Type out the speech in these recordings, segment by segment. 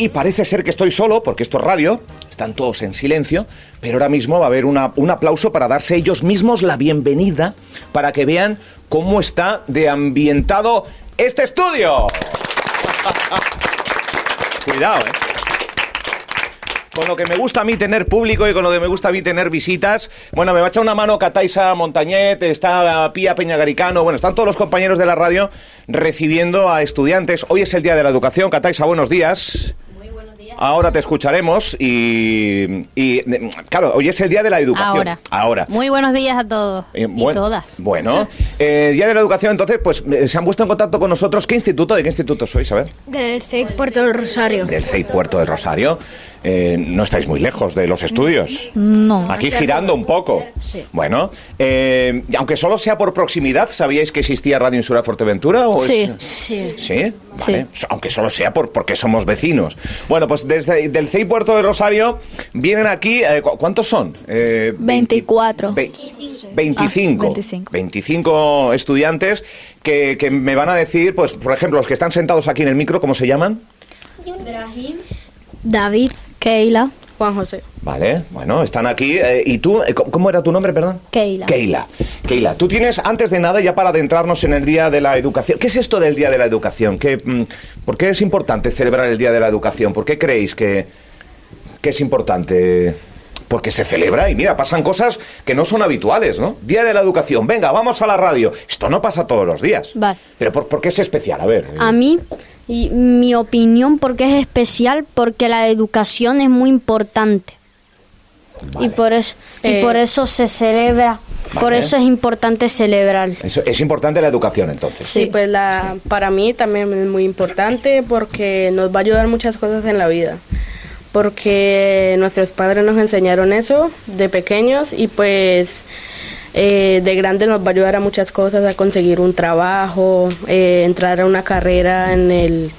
Y parece ser que estoy solo, porque esto es radio, están todos en silencio, pero ahora mismo va a haber una- un aplauso para darse ellos mismos la bienvenida, para que vean cómo está de ambientado este estudio. Cuidado, ¿eh? Con lo que me gusta a mí tener público y con lo que me gusta a mí tener visitas. Bueno, me va a echar una mano Cataisa Montañet, está Pía Peñagaricano, bueno, están todos los compañeros de la radio recibiendo a estudiantes. Hoy es el Día de la Educación. Cataisa, buenos días. Ahora te escucharemos y, y, claro, hoy es el Día de la Educación. Ahora. Ahora. Muy buenos días a todos Eh, y buen- todas. Bueno, eh, Día de la Educación, entonces, pues eh, se han puesto en contacto con nosotros. ¿Qué instituto? ¿De qué instituto sois? A ver. Del CEIC Puerto del Rosario. Del CEI Puerto de Rosario. Eh, no estáis muy lejos de los estudios. No. Aquí girando un poco. Sí. Bueno, eh, y aunque solo sea por proximidad, ¿sabíais que existía Radio Insular Fuerteventura? O Sí. es- Sí. ¿Sí? Vale. Aunque solo sea por, porque somos vecinos. Bueno, pues desde del CEI Puerto de Rosario vienen aquí, eh, ¿cu- ¿cuántos son? Eh, 24. Ve- 25. Ah, 25. 25 estudiantes que, que me van a decir, pues, por ejemplo, los que están sentados aquí en el micro, ¿cómo se llaman? David. Keila. Juan José. Vale, bueno, están aquí. eh, ¿Y tú? eh, ¿Cómo era tu nombre, perdón? Keila. Keila. Keila, tú tienes, antes de nada, ya para adentrarnos en el Día de la Educación, ¿qué es esto del Día de la Educación? ¿Qué, mm, ¿Por qué es importante celebrar el Día de la Educación? ¿Por qué creéis que, que es importante? Porque se celebra y mira, pasan cosas que no son habituales, ¿no? Día de la Educación, venga, vamos a la radio. Esto no pasa todos los días. Vale. Pero ¿por, por qué es especial? A ver. A mí, y mi opinión, porque es especial, porque la educación es muy importante. Y por eso, y Eh, por eso se celebra, por eso es importante celebrar. Eso- es importante la educación, entonces. Sí, pues la, para mí también es muy importante porque nos va a ayudar muchas cosas en la vida. Porque nuestros padres nos enseñaron eso de pequeños y pues eh, de grande nos va a ayudar a muchas cosas, a conseguir un trabajo, eh, entrar a una carrera en, el,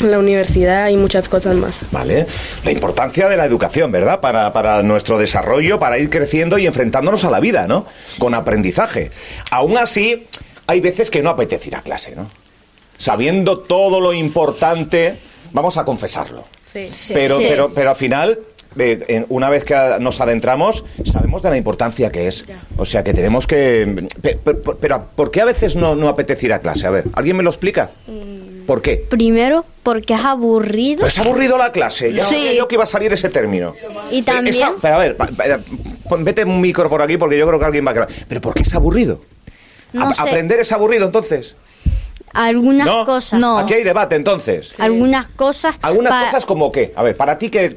la universidad y muchas cosas más. Vale. La importancia de la educación, ¿verdad? Para, para nuestro desarrollo, para ir creciendo y enfrentándonos a la vida, ¿no? Con aprendizaje. Aún así, hay veces que no apetece ir a clase, ¿no? Sabiendo todo lo importante, vamos a confesarlo. Sí. pero, Sí. pero, pero al final, eh, en- una vez que nos adentramos, sabemos de la importancia que es. O sea que tenemos que. pe- pe- pe- Pero, ¿por qué a veces no, no apetece ir a clase? A ver, ¿alguien me lo explica? ¿Por qué? Primero, porque es aburrido. Pero es aburrido la clase. Ya Sí. sabía yo que iba a salir ese término. Y Eh, también- esa- pero a ver, pon- vete un micro por aquí porque yo creo que alguien va a. ¿Pero por qué es aburrido? No A- sé. ¿Aprender es aburrido entonces? Algunas ¿No? cosas. No. Aquí hay debate entonces. Algunas cosas. Algunas pa- cosas como qué? A ver, para ti que...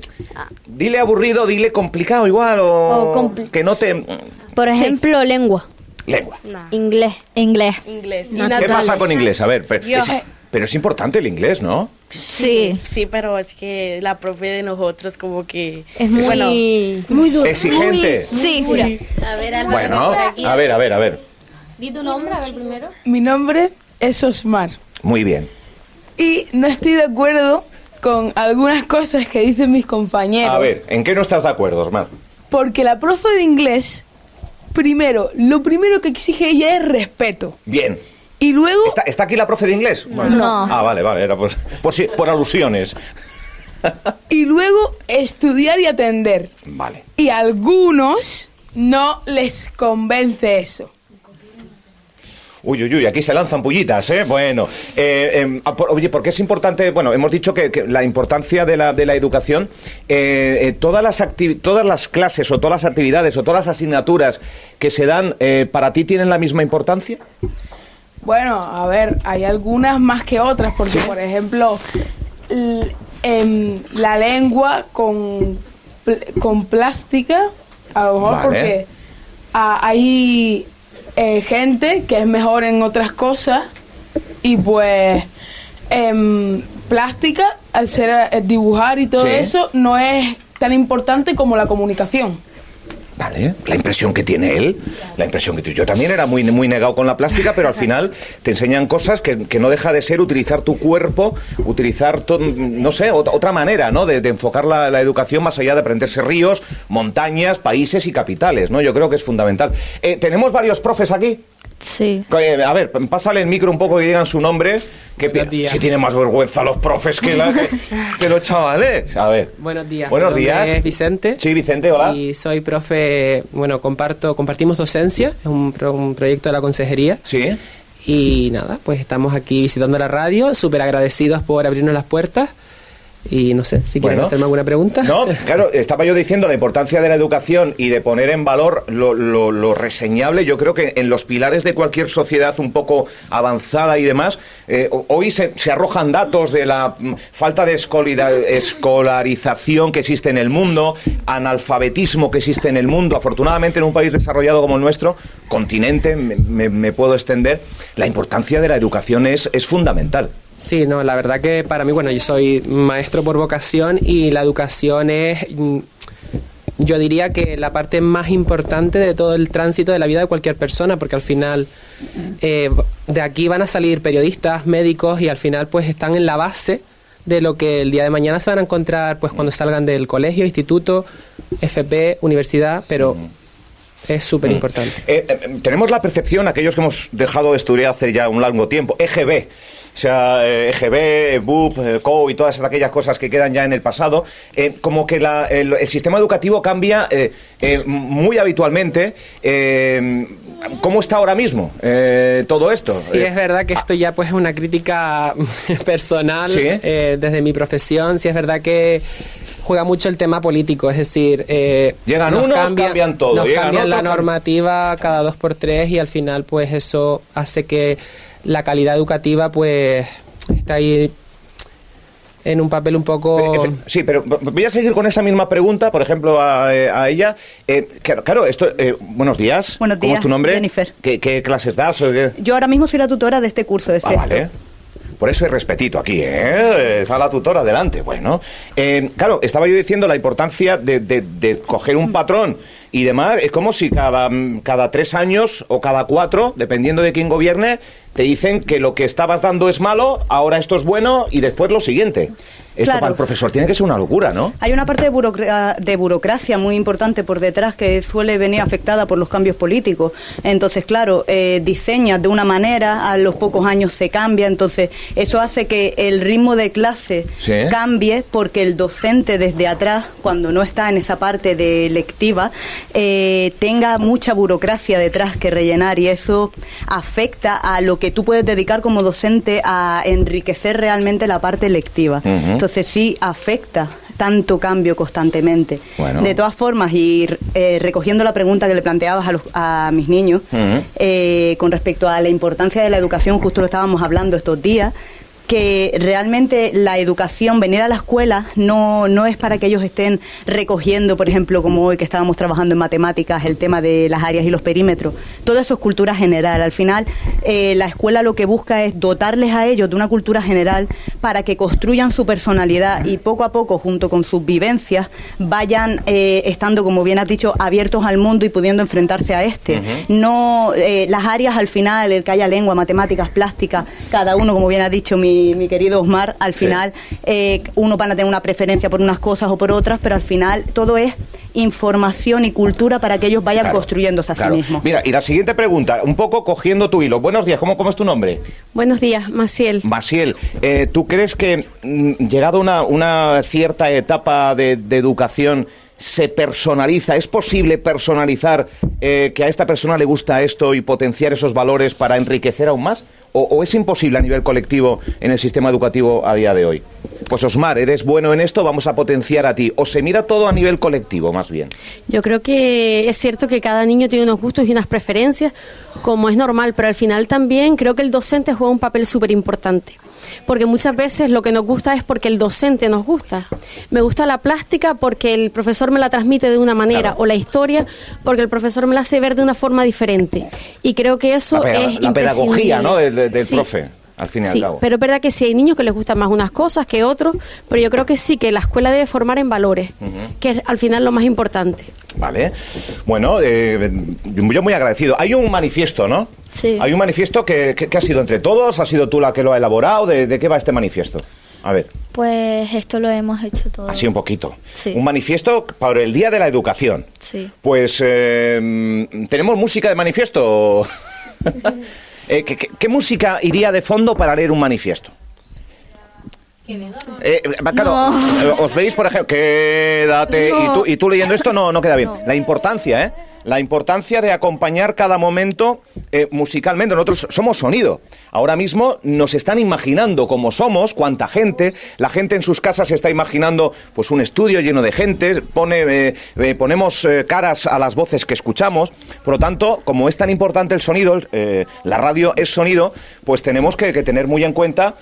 Dile aburrido, dile complicado igual o... O compli- que no te... Por ejemplo, lengua, Lengua. inglés. Inglés. Inglés. ¿Qué pasa con inglés? A ver, pero, es, pero es importante el inglés, ¿no? Sí. Sí, pero es que la profe de nosotros como que... Es muy, Bueno, muy duro. Exigente. Sí. A ver, Álvaro, que Bueno, por aquí. a ver, a ver, a ver. Di tu nombre, a ver primero. Mi nombre es Osmar Muy bien. y no estoy de acuerdo con algunas cosas que dicen mis compañeros. A ver, ¿en qué no estás de acuerdo, Osmar? Porque la profe de inglés, primero, lo primero que exige ella es respeto. Bien. Y luego, ¿Está, está aquí la profe de inglés? Bueno. No. Ah, vale, vale, era por, por, si- por alusiones. y luego estudiar y atender. Vale. Y a algunos no les convence eso. Uy, uy, uy, aquí se lanzan pullitas, ¿eh? Bueno, eh, ah, por- oye, ¿por qué es importante? Bueno, hemos dicho que, que la importancia de la, de la educación, eh, eh, todas, las todas las clases o todas las actividades o todas las asignaturas que se dan, eh, ¿para ti tienen la misma importancia? Bueno, a ver, hay algunas más que otras, porque por ejemplo, em, la lengua con, con plástica, a lo mejor Vale. porque ah, hay eh, gente que es mejor en otras cosas y pues em, plástica, al ser eh, dibujar y todo Sí. eso, no es tan importante como la comunicación. Vale, la impresión que tiene él, la impresión que tiene. Yo también era muy, muy negado con la plástica, pero al final te enseñan cosas que, que no deja de ser utilizar tu cuerpo, utilizar, no sé, ot- otra manera, ¿no? De, de enfocar la, la educación más allá de aprenderse ríos, montañas, países y capitales, ¿no? Yo creo que es fundamental. Eh, ¿Tenemos varios profes aquí? Sí. Eh, A ver, pásale el micro un poco y digan su nombre. Que Buenos pi- días. si tiene más vergüenza los profes que, la- que- que los chavales. A ver. Buenos días. Buenos Mi días. Es Vicente. Sí, Vicente, hola. Y soy profe, bueno, comparto, compartimos docencia, es un, pro- un proyecto de la consejería. Sí. Y nada, pues estamos aquí visitando la radio, súper agradecidos por abrirnos las puertas. Y no sé, si quieren Bueno. hacerme alguna pregunta. No, claro, estaba yo diciendo la importancia de la educación y de poner en valor lo, lo- lo reseñable. Yo creo que en los pilares de cualquier sociedad un poco avanzada y demás, eh, ho- hoy se, se arrojan datos de la mm, falta de escolarización que existe en el mundo, analfabetismo que existe en el mundo. Afortunadamente, en un país desarrollado como el nuestro, continente, me, me- me puedo extender, la importancia de la educación es, es fundamental. Sí, no, la verdad que para mí, bueno, yo soy maestro por vocación y la educación es, mm, yo diría que la parte más importante de todo el tránsito de la vida de cualquier persona, porque al final eh, de aquí van a salir periodistas, médicos y al final pues están en la base de lo que el día de mañana se van a encontrar pues cuando salgan del colegio, instituto, FP, universidad, pero es súper importante. Eh, eh, tenemos la percepción, aquellos que hemos dejado de estudiar hace ya un largo tiempo, EGB, sea, eh, EGB, BUP, eh, CO y todas aquellas cosas que quedan ya en el pasado, eh, como que la- el, el sistema educativo cambia eh, eh, muy habitualmente. ¿Cómo está ahora mismo todo esto? Sí, es verdad que esto ya pues es una crítica personal Sí. desde mi profesión. Sí, es verdad que juega mucho el tema político, es decir, eh, Llegan nos unos, cambian todo, nos llegan cambian la normativa cada dos por tres y al final pues eso hace que la calidad educativa pues está ahí en un papel un poco... Sí, pero voy a seguir con esa misma pregunta, por ejemplo, a, eh, a ella. Eh, claro, claro, esto. eh, buenos días. Buenos ¿Cómo es días, tu nombre? Jennifer. ¿Qué, qué clases das? o qué? Yo ahora mismo soy la tutora de este curso de Ah, sexto. vale. Por eso hay respetito aquí, ¿eh? Está la tutora delante. Bueno, eh, claro, estaba yo diciendo la importancia de, de- de coger un patrón y demás. Es como si cada, mm, cada tres años o cada cuatro, dependiendo de quién gobierne, te dicen que lo que estabas dando es malo, ahora esto es bueno y después lo siguiente. Esto Claro. para el profesor tiene que ser una locura, ¿no? Hay una parte de, burocra- de burocracia muy importante por detrás que suele venir afectada por los cambios políticos. Entonces, claro, eh, diseñas de una manera, a los pocos años se cambia, entonces eso hace que el ritmo de clase Sí. cambie porque el docente desde atrás, cuando no está en esa parte de lectiva, eh, tenga mucha burocracia detrás que rellenar y eso afecta a lo que tú puedes dedicar como docente a enriquecer realmente la parte lectiva. Ujú. Entonces sí afecta tanto cambio constantemente. Bueno. De todas formas, y eh, recogiendo la pregunta que le planteabas a, los- a mis niños, eh, con respecto a la importancia de la educación, justo lo estábamos hablando estos días, que realmente la educación, venir a la escuela, no, no es para que ellos estén recogiendo, por ejemplo, como hoy que estábamos trabajando en matemáticas, el tema de las áreas y los perímetros. Todo eso es cultura general. Al final, eh, la escuela lo que busca es dotarles a ellos de una cultura general para que construyan su personalidad y poco a poco, junto con sus vivencias, vayan eh, estando, como bien has dicho, abiertos al mundo y pudiendo enfrentarse a este. No, eh, las áreas al final, el que haya lengua, matemáticas, plástica, cada uno, como bien ha dicho mi, mi querido Osmar, al Sí. final eh, uno van a tener una preferencia por unas cosas o por otras, pero al final todo es información y cultura para que ellos vayan Claro, construyéndose a claro. sí mismos. Mira, y la siguiente pregunta, un poco cogiendo tu hilo. Buenos días, ¿cómo, cómo es tu nombre? Buenos días, Maciel. Masiel, eh, ¿tú crees que mm, llegado una, una cierta etapa de, de educación se personaliza? ¿Es posible personalizar eh, que a esta persona le gusta esto y potenciar esos valores para enriquecer aún más? ¿O, es imposible a nivel colectivo en el sistema educativo a día de hoy? Pues Osmar, eres bueno en esto, vamos a potenciar a ti. ¿O se mira todo a nivel colectivo, más bien? Yo creo que es cierto que cada niño tiene unos gustos y unas preferencias, como es normal, pero al final también creo que el docente juega un papel súper importante. Porque muchas veces lo que nos gusta es porque el docente nos gusta. Me gusta la plástica porque el profesor me la transmite de una manera, Claro. o la historia porque el profesor me la hace ver de una forma diferente. Y creo que eso La, es la pedagogía. ¿no? del, del- del Sí. profe, al fin y Sí, al cabo. pero es verdad que sí hay niños que les gustan más unas cosas que otros, pero yo creo que sí, que la escuela debe formar en valores, que es al final lo más importante. Vale. Bueno, eh, yo muy agradecido. Hay un manifiesto, ¿no? Sí. Hay un manifiesto que, que- que ha sido entre todos, ha sido tú la que lo ha elaborado. ¿De, de qué va este manifiesto? A ver, Pues esto lo hemos hecho todo. así un poquito. Sí. Un manifiesto para el Día de la Educación. Sí. Pues, eh, ¿tenemos música de manifiesto? Eh, ¿qué, música iría de fondo para leer un manifiesto? Eh, claro, eh, os veis, por ejemplo, quédate, y, tú, y tú leyendo esto no, no queda bien. La importancia, ¿eh? La importancia de acompañar cada momento eh, musicalmente. Nosotros somos sonido. Ahora mismo nos están imaginando cómo somos, cuánta gente. La gente en sus casas está imaginando pues un estudio lleno de gente. Pone, eh, eh, ponemos caras a las voces que escuchamos. Por lo tanto, como es tan importante el sonido, la radio es sonido, pues tenemos que, tener muy en cuenta,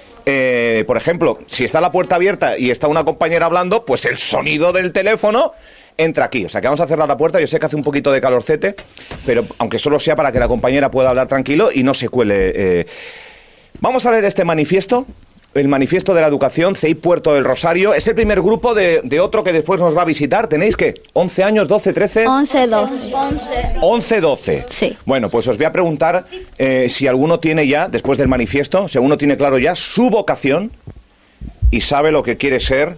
por ejemplo, si está la puerta abierta y está una compañera hablando, pues el sonido del teléfono entra aquí. O sea, que vamos a cerrar la puerta. Yo sé que hace un poquito de calorcete, pero aunque solo sea para que la compañera pueda hablar tranquilo y no se cuele. eh. Vamos a leer este manifiesto. El manifiesto de la educación, CEI Puerto del Rosario. Es el primer grupo de, de otro que después nos va a visitar. ¿Tenéis qué? ¿11 años, 12, 13? 11, 12. 11, 12. Sí. Bueno, pues os voy a preguntar eh, si alguno tiene ya, después del manifiesto, si alguno tiene claro ya su vocación y sabe lo que quiere ser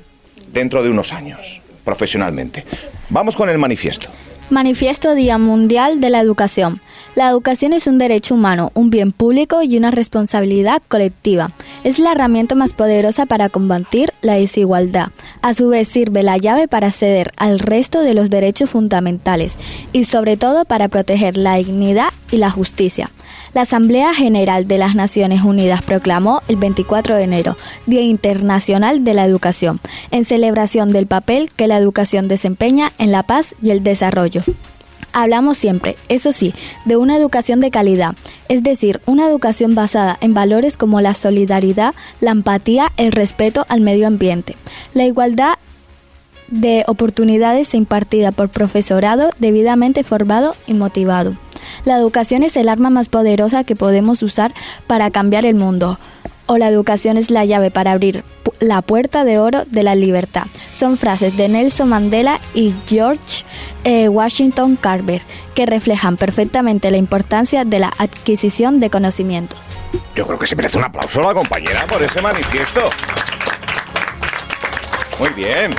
dentro de unos años, profesionalmente. Vamos con el manifiesto. Manifiesto Día Mundial de la Educación. La educación es un derecho humano, un bien público y una responsabilidad colectiva. Es la herramienta más poderosa para combatir la desigualdad. A su vez sirve la llave para acceder al resto de los derechos fundamentales y sobre todo para proteger la dignidad y la justicia. La Asamblea General de las Naciones Unidas proclamó el 24 de enero Día Internacional de la Educación, en celebración del papel que la educación desempeña en la paz y el desarrollo. Hablamos siempre, eso sí, de una educación de calidad, es decir, una educación basada en valores como la solidaridad, la empatía, el respeto al medio ambiente, la igualdad de oportunidades impartida por profesorado debidamente formado y motivado. La educación es el arma más poderosa que podemos usar para cambiar el mundo. O la educación es la llave para abrir la puerta de oro de la libertad. Son frases de Nelson Mandela y George eh, Washington Carver que reflejan perfectamente la importancia de la adquisición de conocimientos. Yo creo que se merece un aplauso la compañera por ese manifiesto. Muy bien.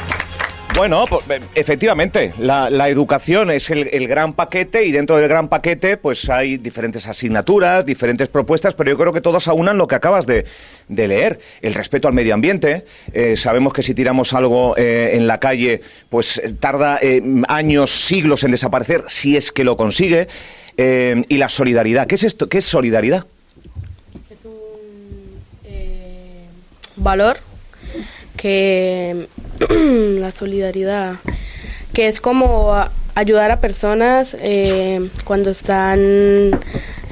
Bueno, pues, eh, efectivamente, la, la educación es el, gran paquete y dentro del gran paquete pues hay diferentes asignaturas, diferentes propuestas, pero yo creo que todas aunan lo que acabas de, leer. El respeto al medio ambiente. Eh, sabemos que si tiramos algo eh, en la calle pues tarda eh, años, siglos en desaparecer, si es que lo consigue. Y la solidaridad. ¿Qué es esto? ¿Qué es solidaridad? valor que la solidaridad que es como ayudar a personas eh, cuando están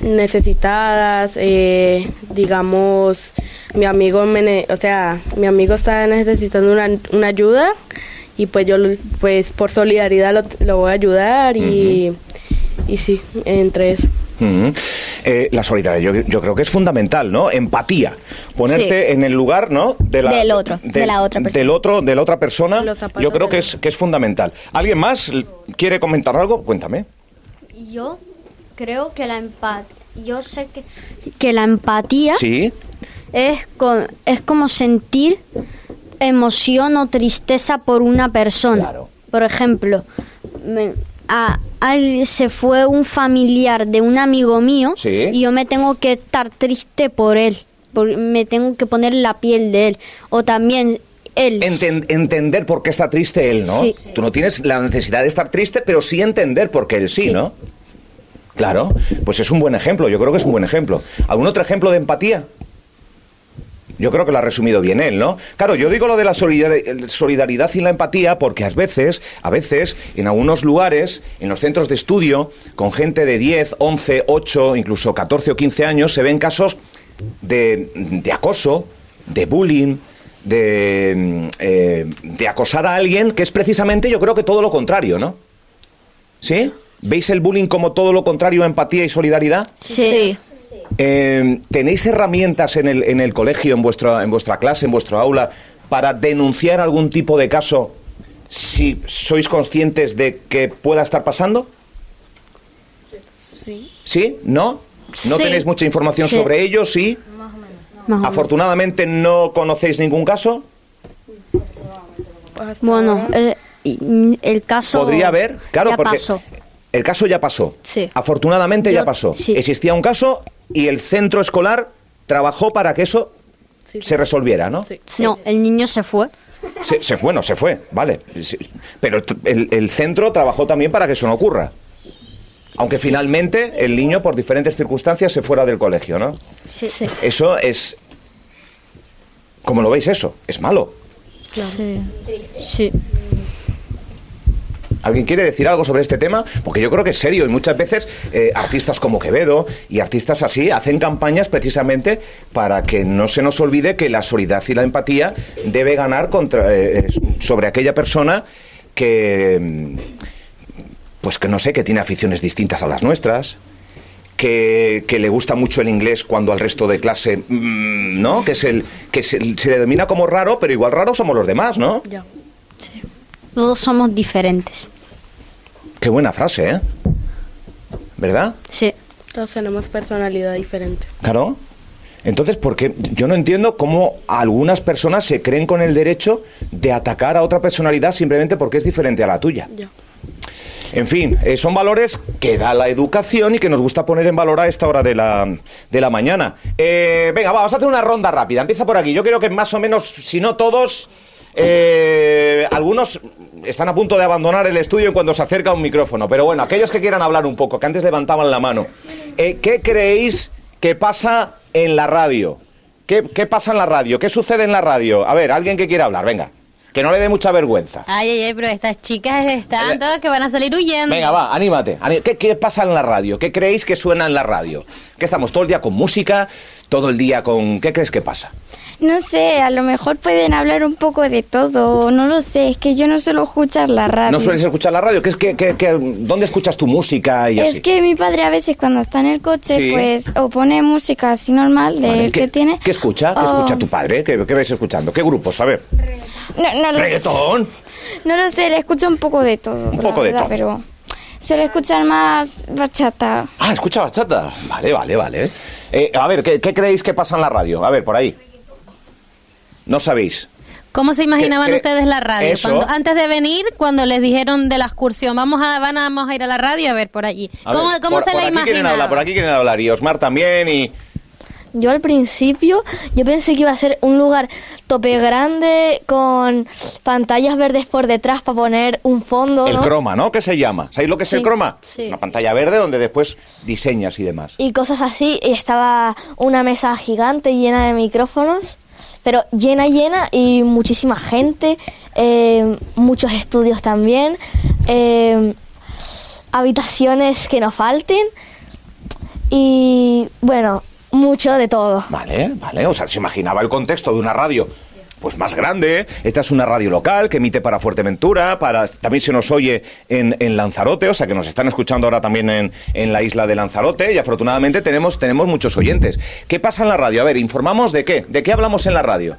necesitadas eh, digamos mi amigo me ne- o sea mi amigo está necesitando una, una ayuda y pues yo pues por solidaridad lo, lo voy a ayudar y y sí entre eso Eh, la solidaridad, yo, yo creo que es fundamental, ¿no? Empatía. Ponerte Sí. en el lugar, ¿no? De Del otro, de la otra persona. Del otro, de la otra persona. Yo creo que es, que es fundamental. ¿Alguien más quiere comentar algo? Cuéntame. Yo creo que la empatía, yo sé que, que la empatía Sí. es, co- es como sentir emoción o tristeza por una persona. Claro. Por ejemplo, me- a, se fue un familiar de un amigo mío Sí. y yo me tengo que estar triste por él, por- me tengo que poner la piel de él. O también él. Enten- entender por qué está triste él, ¿no? Sí. Tú no tienes la necesidad de estar triste, pero sí entender por qué él sí, Sí. ¿no? Claro, pues es un buen ejemplo, yo creo que es un buen ejemplo. ¿Algún otro ejemplo de empatía? Yo creo que lo ha resumido bien él, ¿no? Claro, yo digo lo de la solidar- solidaridad y la empatía porque a veces, a veces, en algunos lugares, en los centros de estudio, con gente de 10, 11, 8, incluso 14 o 15 años, se ven casos de, de acoso, de bullying, de, mm, eh, de acosar a alguien, que es precisamente, yo creo que todo lo contrario, ¿no? ¿Sí? ¿Veis el bullying como todo lo contrario a empatía y solidaridad? Sí. Eh, ¿Tenéis herramientas en el, en el colegio, en vuestra, en vuestra clase, en vuestro aula, para denunciar algún tipo de caso si sois conscientes de que pueda estar pasando? Sí. ¿Sí? ¿No? ¿No Sí. tenéis mucha información Sí. sobre ello? ¿Sí? Más o menos. Afortunadamente no conocéis ningún caso. Pues Bueno, el, y- el caso. Podría haber, claro, ya porque pasó. El caso ya pasó. Sí. Afortunadamente ya pasó. sí. Existía un caso y el centro escolar trabajó para que eso Sí, sí. se resolviera, ¿no? Sí. No, el niño se fue. Se, se fue, no se fue, vale. Sí, Pero el, el centro trabajó también para que eso no ocurra. Aunque finalmente el niño, por diferentes circunstancias, se fuera del colegio, ¿no? Sí. Eso es. ¿Cómo lo veis eso? Es malo. Sí. Sí. ¿Alguien quiere decir algo sobre este tema? Porque yo creo que es serio y muchas veces eh, artistas como Quevedo y artistas así hacen campañas precisamente para que no se nos olvide que la solidaridad y la empatía debe ganar contra, eh, sobre aquella persona que, mm, pues que no sé, que tiene aficiones distintas a las nuestras. Que, que le gusta mucho el inglés cuando al resto de clase, mm, ¿no? Que es el que se, se le denomina como raro, pero igual raro somos los demás, ¿no? Ya. Todos somos diferentes. Qué buena frase, ¿eh? ¿Verdad? Sí. Todos tenemos personalidad diferente. Claro. Entonces, ¿por qué? Yo no entiendo cómo algunas personas se creen con el derecho de atacar a otra personalidad simplemente porque es diferente a la tuya. Ya. En fin, eh, son valores que da la educación y que nos gusta poner en valor a esta hora de la, de la mañana. Eh, venga, vamos a hacer una ronda rápida. Empieza por aquí. Yo creo que más o menos, si no todos, eh, algunos están a punto de abandonar el estudio cuando se acerca un micrófono. Pero bueno, aquellos que quieran hablar un poco, que antes levantaban la mano, eh, ¿qué creéis que pasa en la radio? ¿Qué, ¿Qué pasa en la radio? ¿Qué sucede en la radio? A ver, alguien que quiera hablar, venga. Que no le dé mucha vergüenza. Ay, ay, ay, pero estas chicas están todas que van a salir huyendo. Venga, va, anímate. Aní- ¿Qué, qué pasa en la radio? ¿Qué creéis que suena en la radio? ¿Que estamos todo el día con música? ¿Todo el día con...? ¿Qué crees que pasa? No sé, a lo mejor pueden hablar un poco de todo, no lo sé, es que yo no suelo escuchar la radio. ¿No sueles escuchar la radio? ¿Qué es que, que- que- ¿Dónde escuchas tu música y así? Es que mi padre a veces cuando está en el coche, Sí. pues, o pone música así normal de Vale, que ¿Qué, tiene. ¿Qué escucha? ¿Qué o- escucha tu padre? ¿Qué, qué vais escuchando? ¿Qué grupos? A ver. No, no lo sé. No lo sé, le escucho un poco de todo. Un poco de todo. Pero suele escuchar más bachata. Ah, escucha bachata. Vale, vale, vale. Eh, a ver, ¿qué, qué creéis que pasa en la radio? A ver, por ahí. No sabéis. ¿Cómo se imaginaban ¿Qué- qué- ustedes la radio? eso? Cuando- antes de venir, cuando les dijeron de la excursión, vamos a, van a, vamos a ir a la radio a ver por allí. ¿Cómo, ver, cómo por- se por la aquí quieren imaginaban? hablar, por aquí quieren hablar. Y Osmar también y... Yo al principio, yo pensé que iba a ser un lugar tope grande con pantallas verdes por detrás para poner un fondo, El ¿no? croma, ¿no? ¿Qué se llama? ¿Sabéis lo que es el Sí, croma? sí, Una pantalla verde donde después diseñas y demás. Y cosas así, y estaba una mesa gigante llena de micrófonos, pero llena, llena, y muchísima gente, eh, muchos estudios también, eh, habitaciones que no falten, y bueno, mucho de todo. Vale, vale. O sea, se imaginaba el contexto de una radio pues más grande. Esta es una radio local que emite para Fuerteventura, para también se nos oye en, en Lanzarote, o sea que nos están escuchando ahora también en, en la isla de Lanzarote y afortunadamente tenemos, tenemos muchos oyentes. ¿Qué pasa en la radio? A ver, informamos de qué. ¿De qué hablamos en la radio?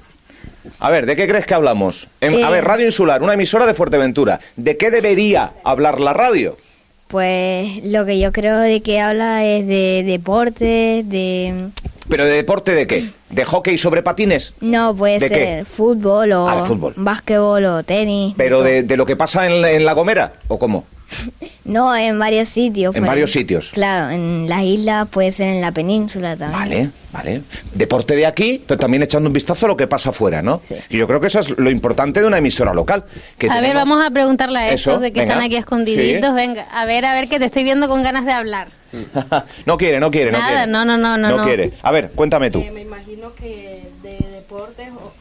A ver, ¿de qué crees que hablamos? En- a Eh. ver, Radio Insular, una emisora de Fuerteventura. ¿De qué debería hablar la radio? Pues lo que yo creo de que habla es de deportes, de... ¿Pero de deporte de qué? ¿De hockey sobre patines? No, puede ¿De ser qué? fútbol o Ah, fútbol. básquetbol o tenis. ¿Pero de, de lo que pasa en, la- en La Gomera? ¿O cómo? No, en varios sitios. En varios ejemplo. sitios. Claro, en las islas, puede ser en la península también. Vale, vale. Deporte de aquí, pero también echando un vistazo a lo que pasa afuera, ¿no? Y yo creo que eso es lo importante de una emisora local. Que a ver, vamos a preguntarle a Eso, estos de que venga. están aquí escondiditos. Sí. Venga, a ver, a ver, que te estoy viendo con ganas de hablar. no quiere, no quiere, no Nada, quiere. no, no, no, no, no. quiere. A ver, cuéntame tú. Eh, me imagino que o,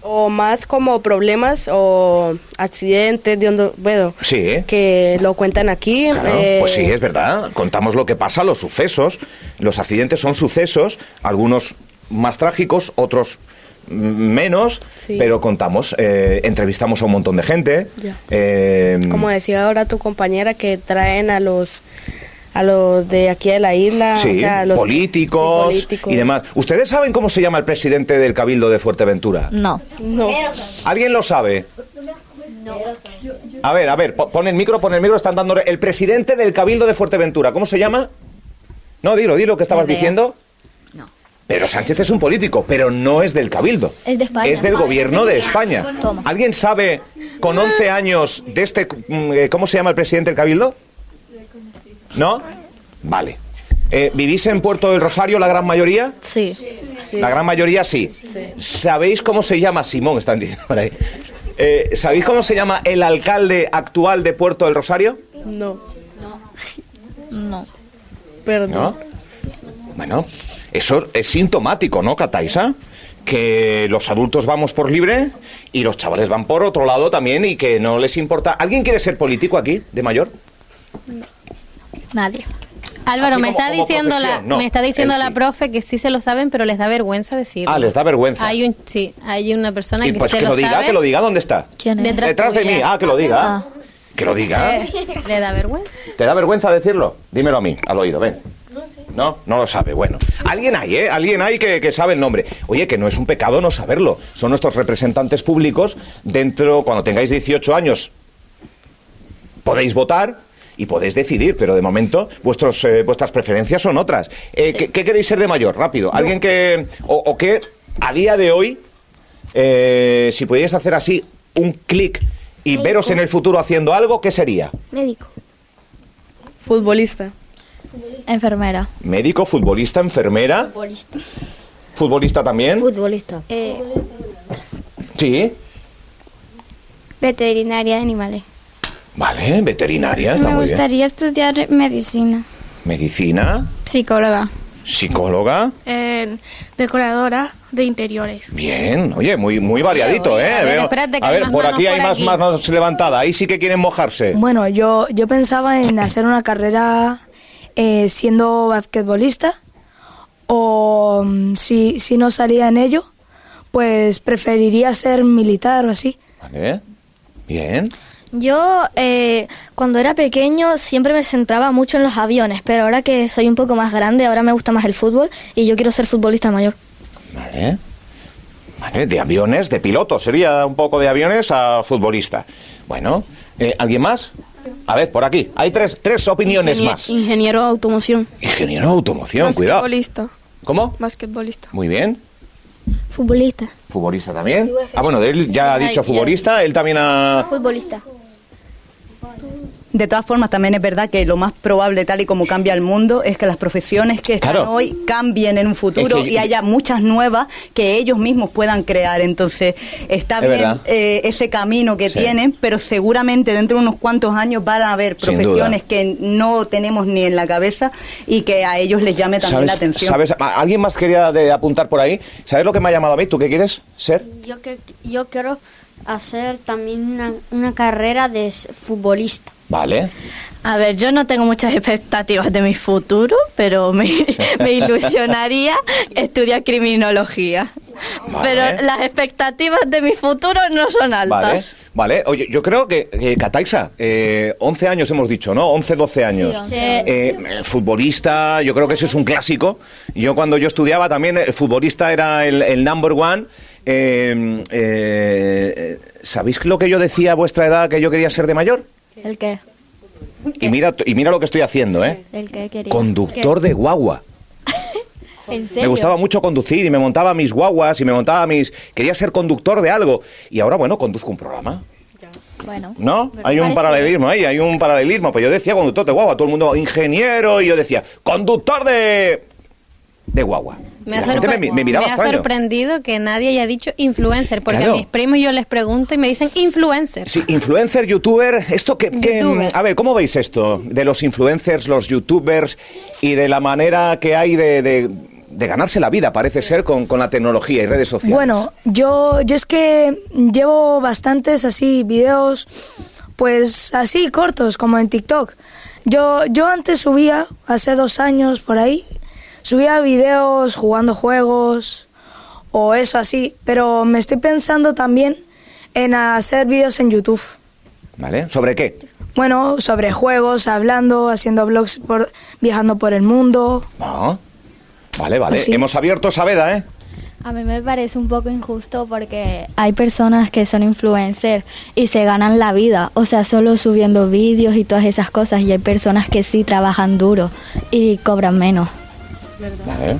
o más como problemas o accidentes de donde, bueno, Sí. que lo cuentan aquí. Claro, eh, pues sí, es verdad. Contamos lo que pasa, los sucesos. Los accidentes son sucesos, algunos más trágicos, otros menos, Sí. pero contamos, eh, entrevistamos a un montón de gente. Eh, Como decía ahora tu compañera, que traen a los a los de aquí de la isla, Sí, o sea, a los políticos, sí, políticos. y demás. ¿Ustedes saben cómo se llama el presidente del Cabildo de Fuerteventura? No. No. ¿Alguien lo sabe? A ver, a ver, po- pon el micro, pon el micro, están dando... El presidente del Cabildo de Fuerteventura, ¿cómo se llama? No, dilo, dilo, ¿qué estabas diciendo? Pero Sánchez es un político, pero no es del Cabildo. Es de España. Es del gobierno de España. Toma. ¿Alguien sabe con 11 años de este... mm, eh, ¿Cómo se llama el presidente del Cabildo? ¿No? Vale. Eh, ¿Vivís en Puerto del Rosario la gran mayoría? Sí. La gran mayoría sí. ¿Sabéis cómo se llama Simón? Están diciendo por ahí. Eh, ¿Sabéis cómo se llama el alcalde actual de Puerto del Rosario? No. No. Perdón. ¿No? Bueno, eso es sintomático, ¿no, Cataisa? Que los adultos vamos por libre y los chavales van por otro lado también y que no les importa. ¿Alguien quiere ser político aquí, de mayor? Nadie. Álvaro, me como- está como diciendo la, no, me está diciendo la sí. profe que sí se lo saben, pero les da vergüenza decirlo. Ah, les da vergüenza. Hay un, sí, hay una persona Y que pues se que lo diga, sabe. que lo diga, ¿dónde está? ¿Quién es? Detrás Detrás de mí. Ah, que lo diga. Ah. Que lo diga. Eh, le da vergüenza. ¿Te da vergüenza decirlo? Dímelo a mí, al oído, ven. No, no lo sabe. Bueno, alguien hay, ¿eh? Alguien hay que, que sabe el nombre. Oye, que no es un pecado no saberlo. Son nuestros representantes públicos. Dentro, cuando tengáis 18 años, podéis votar y podéis decidir, pero de momento vuestros, eh, vuestras preferencias son otras. Eh, ¿qué, qué queréis ser de mayor? Rápido. Alguien que. O, o que a día de hoy, eh, si pudierais hacer así un clic y veros en el futuro haciendo algo, ¿qué sería? Médico. Futbolista. Enfermera. Médico, futbolista, enfermera. Futbolista. Futbolista también. Futbolista. Sí. Veterinaria de animales. Vale, veterinaria, está Me muy bien. gustaría estudiar medicina. Medicina, Psicóloga. psicóloga. decoradora de interiores. Bien, oye, muy, muy variadito, oye, ¿eh? a ver, Veo- espérate, que a hay ver, más por aquí hay más aquí. manos levantadas. Ahí sí que quieren mojarse. Bueno, yo, yo pensaba en hacer una carrera eh, siendo basquetbolista o mm, si, si no salía en ello, pues preferiría ser militar o así. Vale. Bien. Yo, eh, cuando era pequeño, siempre me centraba mucho en los aviones, pero ahora que soy un poco más grande, ahora me gusta más el fútbol y yo quiero ser futbolista mayor. Vale. Vale, de aviones, de piloto. Sería un poco de aviones a futbolista. Bueno, eh, ¿alguien más? A ver, por aquí. Hay tres, tres opiniones más. Ingeniero de automoción. Ingeniero de automoción, cuidado. ¿Cómo? Basquetbolista. Muy bien. Futbolista. ¿Futbolista también? Ah, bueno, él ya ha dicho futbolista, él también ha... Futbolista. De todas formas, también es verdad que lo más probable, tal y como cambia el mundo, es que las profesiones que están Claro. hoy cambien en un futuro Es que yo- y haya muchas nuevas que ellos mismos puedan crear. Entonces, está Es bien eh, ese camino que Sí. tienen, pero seguramente dentro de unos cuantos años van a haber profesiones que no tenemos ni en la cabeza y que a ellos les llame también la atención. ¿Sabes? ¿A- ¿Alguien más quería de apuntar por ahí? ¿Sabes lo que me ha llamado a mí? ¿Tú qué quieres ser? Yo, que, yo quiero hacer también una, una carrera de futbolista. Vale. A ver, yo no tengo muchas expectativas de mi futuro, pero me, me ilusionaría estudiar criminología. Vale. Pero las expectativas de mi futuro no son Vale, altas. vale. Oye, yo creo que, que Cataisa, eh, 11 años hemos dicho, ¿no? 11, 12 años. once. Eh, eh, futbolista, yo creo que eso es un clásico. Yo cuando yo estudiaba también, el futbolista era el, el number one. Eh, eh, ¿Sabéis lo que yo decía a vuestra edad que yo quería ser de mayor? ¿El qué? Y mira, y mira lo que estoy haciendo, ¿eh? ¿El qué quería? Conductor de guagua. ¿En serio? Me gustaba mucho conducir y me montaba mis guaguas y me montaba mis... Quería ser conductor de algo. Y ahora, bueno, conduzco un programa. Bueno. ¿No? Hay un parece. paralelismo ahí, hay un paralelismo. Pues yo decía conductor de guagua, todo el mundo ingeniero y yo decía conductor de... de guagua. Me ha, sorpre- me, me miraba me ha sorprendido que nadie haya dicho influencer, porque Claro. a mis primos yo les pregunto y me dicen influencer. Sí, influencer, youtuber, esto que. A ver, ¿cómo veis esto? De los influencers, los youtubers y de la manera que hay de, de- de ganarse la vida, parece ser, con, con la tecnología y redes sociales. Bueno, yo, yo es que llevo bastantes así videos, pues así cortos, como en TikTok. Yo, yo antes subía, hace dos años por ahí, subía videos jugando juegos o eso así, pero me estoy pensando también en hacer videos en YouTube. ¿Vale? ¿Sobre qué? Bueno, sobre juegos, hablando, haciendo vlogs, por, viajando por el mundo. No. Vale, vale. Pues sí. Hemos abierto esa veda, ¿eh? A mí me parece un poco injusto porque hay personas que son influencers y se ganan la vida, o sea, solo subiendo vídeos y todas esas cosas, y hay personas que sí trabajan duro y cobran menos. Vale.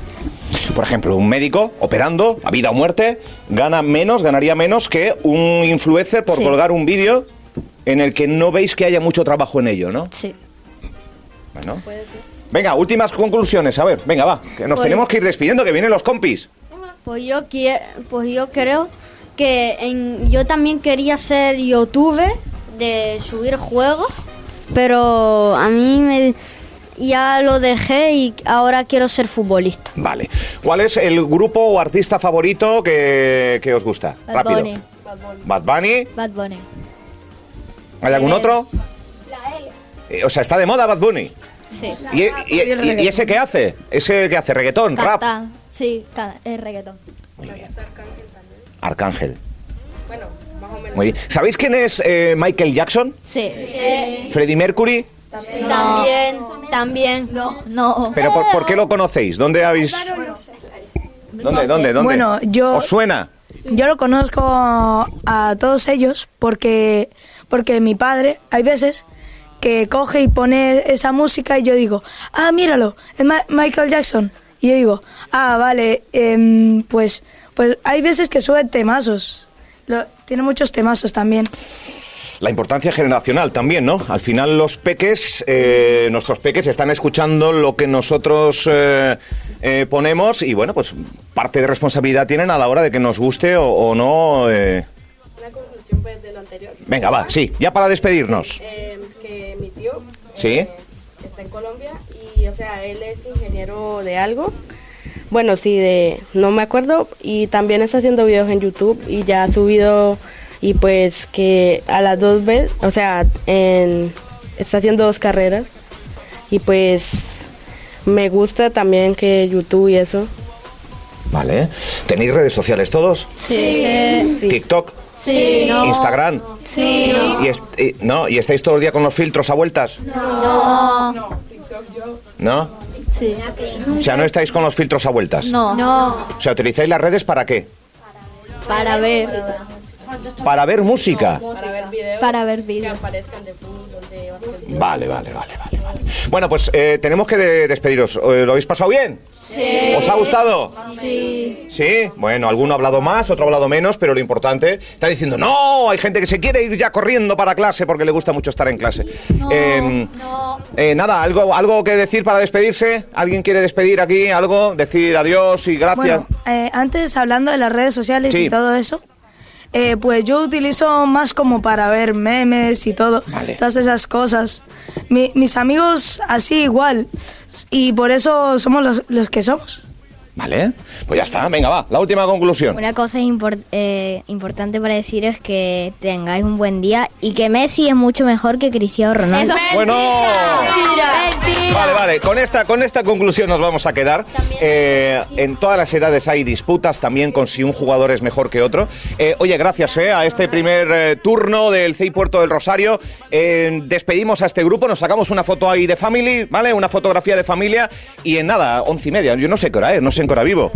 Por ejemplo, un médico operando a vida o muerte gana menos, ganaría menos que un influencer por Sí. colgar un vídeo en el que no veis que haya mucho trabajo en ello, ¿no? Sí. Bueno. Venga, últimas conclusiones. A ver, venga, va. Que nos Pues- tenemos que ir despidiendo, que vienen los compis. Pues yo, quie- pues yo creo que en- yo también quería ser youtuber de subir juegos, pero a mí me, ya lo dejé y ahora quiero ser futbolista. Vale. ¿Cuál es el grupo o artista favorito que, que os gusta? Bad Rápido. Bunny. Bad Bunny. Bad Bunny. ¿Hay algún otro? Eh, O sea, está de moda Bad Bunny. Sí. ¿Y, y- y- y ese qué hace? ¿Ese qué hace? ¿Reggaetón? ¿Rap? Sí, es reggaetón. Arcángel. Muy bien. ¿Sabéis quién es eh, Michael Jackson? Sí. ¿Freddie Mercury? También, también. No, no. ¿Pero por, por qué lo conocéis? ¿Dónde habéis...? ¿Dónde, dónde, dónde? Bueno, yo- ¿Os suena? Yo lo conozco a todos ellos porque, porque mi padre, hay veces que coge y pone esa música y yo digo, ah, míralo, es Ma- Michael Jackson. Y yo digo, ah, vale, em, pues, pues hay veces que sube temazos. Lo- tiene muchos temazos también. La importancia generacional también, ¿no? Al final los peques, eh, nuestros peques están escuchando lo que nosotros eh, eh, ponemos y bueno, pues parte de responsabilidad tienen a la hora de que nos guste o, o no. eh. Una conclusión pues, de lo anterior. Venga, va, sí, ya para despedirnos. Eh, que mi tío Sí. está en Colombia y, o sea, él es ingeniero de algo. Bueno, sí, de no me acuerdo. Y también está haciendo videos en YouTube y ya ha subido y pues que a las dos veces, o sea, en, está haciendo dos carreras y pues me gusta también que YouTube y eso. Vale. ¿Tenéis redes sociales todos? Sí. TikTok, Sí. No. Instagram. Sí. Y, est- y- no, ¿Y estáis todo el día con los filtros a vueltas? No. ¿No? Sí. O sea, no estáis con los filtros a vueltas. No. No. O sea, ¿utilizáis las redes para qué? Para ver. Para ver música. Para ver videos. Para ver vídeos. Que aparezcan de fútbol, de básquetbol. Vale, vale, vale, vale. vale. Bueno, pues eh, tenemos que de- despediros. Eh, ¿Lo habéis pasado bien? Sí. ¿Os ha gustado? Sí. Sí, bueno, alguno ha hablado más, otro ha hablado menos, pero lo importante está diciendo, no, hay gente que se quiere ir ya corriendo para clase porque le gusta mucho estar en clase. Eh, eh, nada, ¿algo, ¿algo que decir para despedirse? ¿Alguien quiere despedir aquí algo? Decir adiós y gracias. Bueno, eh, antes hablando de las redes sociales Sí. y todo eso, eh, pues yo utilizo más como para ver memes y todo, todas esas cosas. Mi- mis amigos así igual, y por eso somos los, los que somos. Vale, pues ya está, venga, va, la última conclusión. Una cosa impor- eh, importante para decir es que tengáis un buen día y que Messi es mucho mejor que Cristiano Ronaldo. Bueno. Vale, vale, con esta, con esta conclusión nos vamos a quedar. Eh, en todas las edades hay disputas también con si un jugador es mejor que otro. Eh, oye, gracias eh, a este primer eh, turno del CEI Puerto del Rosario. Eh, despedimos a este grupo, nos sacamos una foto ahí de family, ¿vale? Una fotografía de familia y en nada, once y media. Yo no sé qué hora es, no sé en qué hora vivo.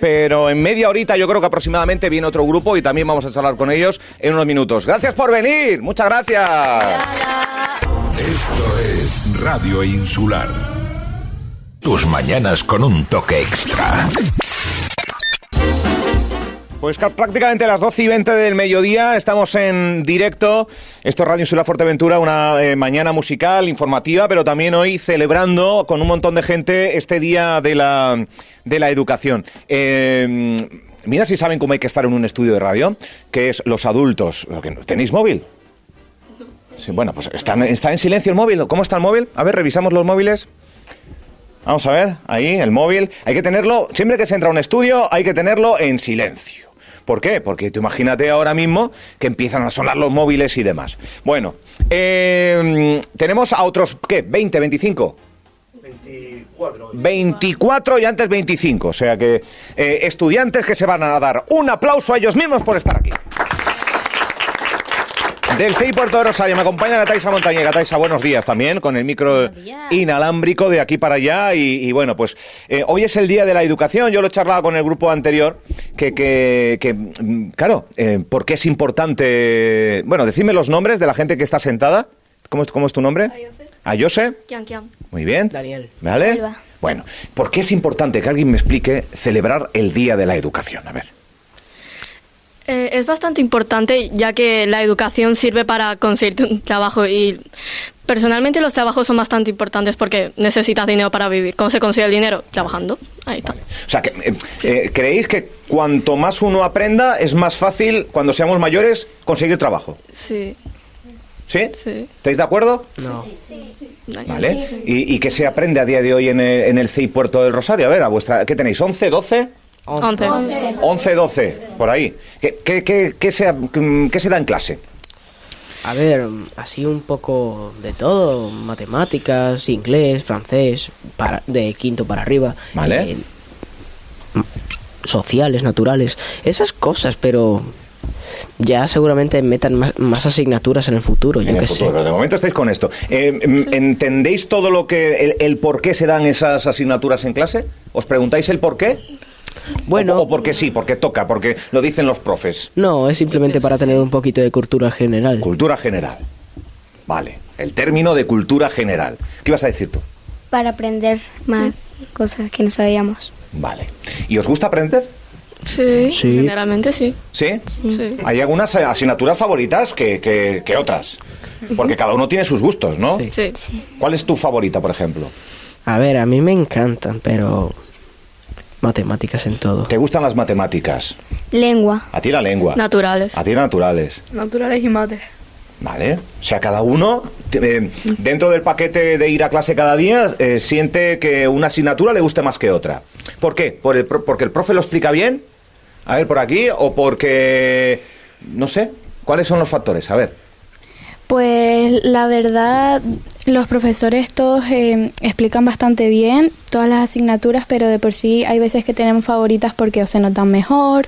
Pero en media horita yo creo que aproximadamente viene otro grupo y también vamos a charlar con ellos en unos minutos. Gracias por venir, muchas gracias. Esto es Radio Insular. Tus mañanas con un toque extra. Pues ca- prácticamente a las 12 y 20 del mediodía estamos en directo. Esto es Radio Insular Fuerteventura, una eh, mañana musical, informativa, pero también hoy celebrando con un montón de gente este día de la, de la educación. Eh, mira si saben cómo hay que estar en un estudio de radio, que es los adultos. ¿Tenéis móvil? Sí, bueno, pues está en silencio el móvil. ¿Cómo está el móvil? A ver, revisamos los móviles. Vamos a ver, ahí, el móvil. Hay que tenerlo, siempre que se entra a un estudio, hay que tenerlo en silencio. ¿Por qué? Porque tú imagínate ahora mismo que empiezan a sonar los móviles y demás. Bueno, eh, tenemos a otros, ¿qué? ¿20, 25? 24 y antes 25. O sea que eh, estudiantes que se van a dar un aplauso a ellos mismos por estar aquí. Del CEI Puerto de Rosario me acompaña Gataisa Montaña. Gataisa, buenos días también, con el micro inalámbrico de aquí para allá. Y, y bueno, pues eh, hoy es el Día de la Educación. Yo lo he charlado con el grupo anterior, que, que, que, mm, claro, eh, ¿por qué es importante? Bueno, decidme los nombres de la gente que está sentada. ¿Cómo es, cómo es tu nombre? Ayose. Kian, kian. Muy bien. Daniel. ¿Vale? Alba. Bueno, ¿por qué es importante que alguien me explique celebrar el Día de la Educación? A ver. Eh, es bastante importante ya que la educación sirve para conseguir un trabajo y personalmente los trabajos son bastante importantes porque necesitas dinero para vivir. ¿Cómo se consigue el dinero? Trabajando. Ahí está. O sea, que, eh, eh, ¿creéis que cuanto más uno aprenda es más fácil cuando seamos mayores conseguir trabajo? Sí. ¿Sí? Sí. ¿Estáis de acuerdo? No. Vale. ¿Y, y qué se aprende a día de hoy en el, en el CEI Puerto del Rosario? A ver, a vuestra, ¿qué tenéis? ¿11, 12? Once. 11, 12, por ahí. ¿Qué, qué, qué, qué se, qué se da en clase? A ver, así un poco de todo, matemáticas, inglés, francés, para, de quinto para arriba. Vale. eh, sociales, naturales, esas cosas, pero ya seguramente metan más, más asignaturas en el futuro, yo En el qué futuro, sé. pero de momento estáis con esto. Eh, em, ¿Entendéis todo lo que. El, el por qué se dan esas asignaturas en clase? ¿Os preguntáis el por qué? Bueno. O, o porque sí, porque toca, porque lo dicen los profes. No, es simplemente para tener un poquito de cultura general. Cultura general. Vale. El término de cultura general. ¿Qué ibas a decir tú? Para aprender más cosas que no sabíamos. Vale. ¿Y os gusta aprender? Sí, Sí. generalmente sí. ¿Sí? Sí. Hay algunas eh, asignaturas favoritas que, que- que otras. Porque cada uno tiene sus gustos, ¿no? Sí. ¿Cuál es tu favorita, por ejemplo? A ver, a mí me encantan, pero matemáticas en todo. ¿Te gustan las matemáticas? Lengua. A ti la lengua. Naturales. A ti naturales. Naturales y mates. Vale. O sea, cada uno, eh, dentro del paquete de ir a clase cada día, eh, siente que una asignatura le guste más que otra. ¿Por qué? ¿Por el, pro- ¿Porque el profe lo explica bien? A ver, por aquí. ¿O porque... No sé. ¿Cuáles son los factores? A ver. Pues la verdad, los profesores todos eh, explican bastante bien todas las asignaturas, pero de por sí hay veces que tenemos favoritas porque o se nos dan mejor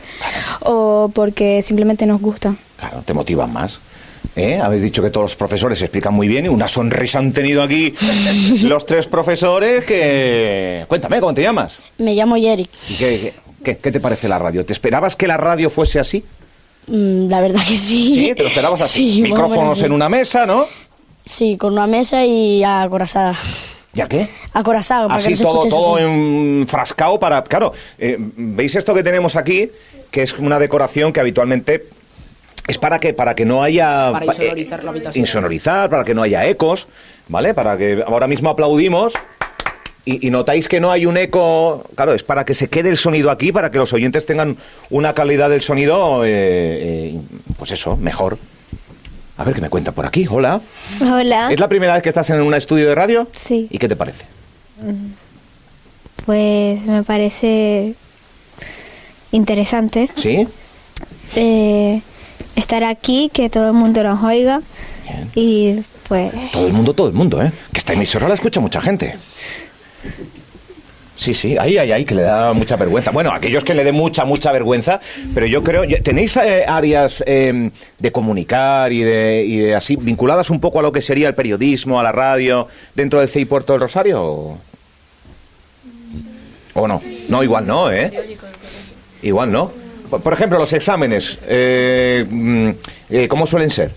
o porque simplemente nos gustan. Claro, te motivan más. ¿Eh? Habéis dicho que todos los profesores explican muy bien y una sonrisa han tenido aquí los tres profesores que... Cuéntame, ¿cómo te llamas? Me llamo Yerick. ¿Y qué, qué- qué- qué te parece la radio? ¿Te esperabas que la radio fuese así? Mm, La verdad que sí. Sí, te lo esperabas así. Sí, Micrófonos sí. en una mesa, ¿no? Sí, con una mesa y acorazada. ¿Ya qué? Acorazada, para que Así no se todo, todo enfrascado para... Claro, eh, ¿veis esto que tenemos aquí? Que es una decoración que habitualmente es para que, para que no haya... Para insonorizar la habitación. insonorizar, para que no haya ecos, ¿vale? Para que ahora mismo aplaudimos y, y notáis que no hay un eco, claro, es para que se quede el sonido aquí, para que los oyentes tengan una calidad del sonido, eh, eh, pues eso, mejor. A ver qué me cuenta por aquí, hola. Hola. ¿Es la primera vez que estás en un estudio de radio? Sí. ¿Y qué te parece? Pues me parece interesante ¿Sí? eh, estar aquí, que todo el mundo nos oiga y pues Todo el mundo, todo el mundo, ¿eh? Que esta emisora la escucha mucha gente. Sí, sí, ahí, ahí, ahí, que le da mucha vergüenza. Bueno, aquellos que le dé mucha, mucha vergüenza, pero yo creo, ¿tenéis eh, áreas eh, de comunicar y de, y de así, vinculadas un poco a lo que sería el periodismo, a la radio, dentro del CI Puerto del Rosario? ¿O, no? No, igual no, ¿eh? Igual no. Por, ejemplo, los exámenes, eh, mm, eh, ¿cómo suelen ser?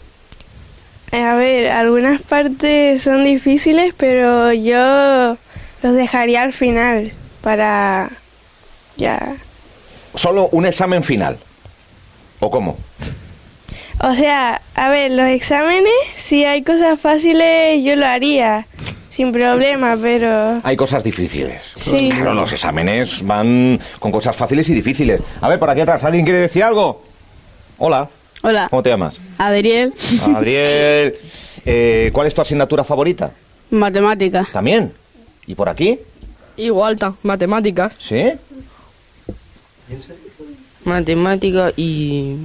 A ver, algunas partes son difíciles, pero yo los dejaría al final para ya. ¿Solo un examen final? ¿O cómo? O sea, a ver, los exámenes, si hay cosas fáciles, yo lo haría sin problema, pero Hay cosas difíciles. Sí. Claro, los exámenes van con cosas fáciles y difíciles. A ver, por aquí atrás, ¿alguien quiere decir algo? Hola, Hola, ¿cómo te llamas? Adriel. Adriel. Eh, ¿Cuál es tu asignatura favorita? Matemática. ¿También? ¿Y por aquí? Igual, ta, matemáticas. ¿Sí? Matemática y...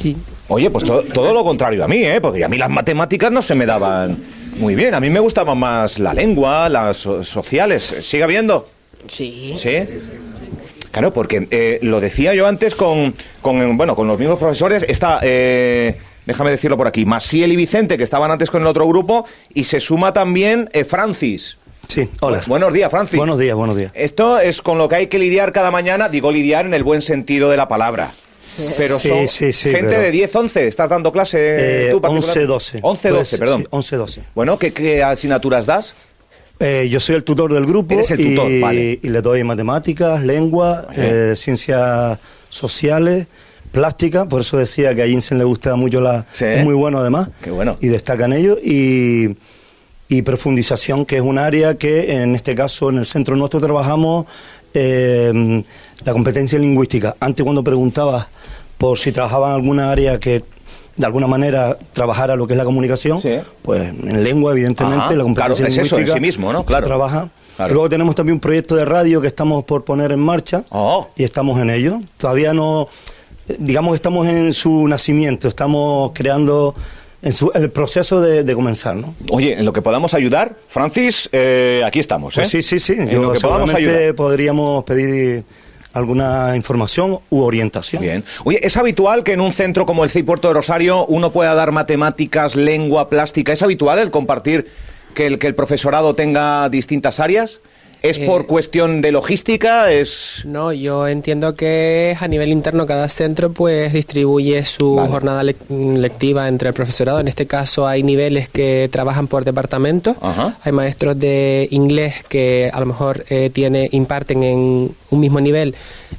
Sí. Oye, pues to- todo lo contrario a mí, ¿eh? Porque a mí las matemáticas no se me daban muy bien. A mí me gustaba más la lengua, las so- sociales. ¿Sigue habiendo? Sí. ¿Sí? Claro, porque eh, lo decía yo antes con, con, bueno, con los mismos profesores. Está, eh, déjame decirlo por aquí, Masiel y Vicente, que estaban antes con el otro grupo, y se suma también eh, Francis. Sí, hola. Buenos días, Francis. Buenos días, buenos días. Esto es con lo que hay que lidiar cada mañana, digo lidiar en el buen sentido de la palabra. Pero Sí, son sí, sí, gente pero- de 10, 11, ¿estás dando clase Eh, tú particular? 11, 12. 11, 12, Pues, perdón. sí, 11, 12. Bueno, ¿qué, qué asignaturas das? Eh, yo soy el tutor del grupo Eres el tutor, y, vale. y le doy matemáticas, lengua, eh, ciencias sociales, plástica, por eso decía que a Jensen le gusta mucho la... Sí. Es muy bueno además. Qué bueno. Y destaca en ello. Y, y profundización, que es un área que en este caso en el centro nuestro trabajamos eh, la competencia lingüística. Antes cuando preguntabas por si trabajaba en alguna área que de alguna manera trabajara lo que es la comunicación, pues en lengua evidentemente Ajá, la competencia claro, es eso en lingüística sí mismo, ¿no? se Claro. trabaja. Claro. Luego tenemos también un proyecto de radio que estamos por poner en marcha Oh. y estamos en ello. Todavía no, digamos que estamos en su nacimiento, estamos creando en su, el proceso de, de comenzar, ¿no? Oye, en lo que podamos ayudar, Francis, eh, aquí estamos. ¿eh? Pues sí, sí, sí. En Yo lo que podamos ayudar. podríamos pedir alguna información u orientación. Bien. Oye, ¿es habitual que en un centro como el CEI Puerto de Rosario uno pueda dar matemáticas, lengua, plástica? ¿Es habitual el compartir que el, que el profesorado tenga distintas áreas? ¿Es Eh, por cuestión de logística? ¿Es...? No, yo entiendo que a nivel interno cada centro pues distribuye su Vale. jornada lec- lectiva entre el profesorado. En este caso hay niveles que trabajan por departamento. Hay maestros de inglés que a lo mejor eh, tiene imparten en un mismo nivel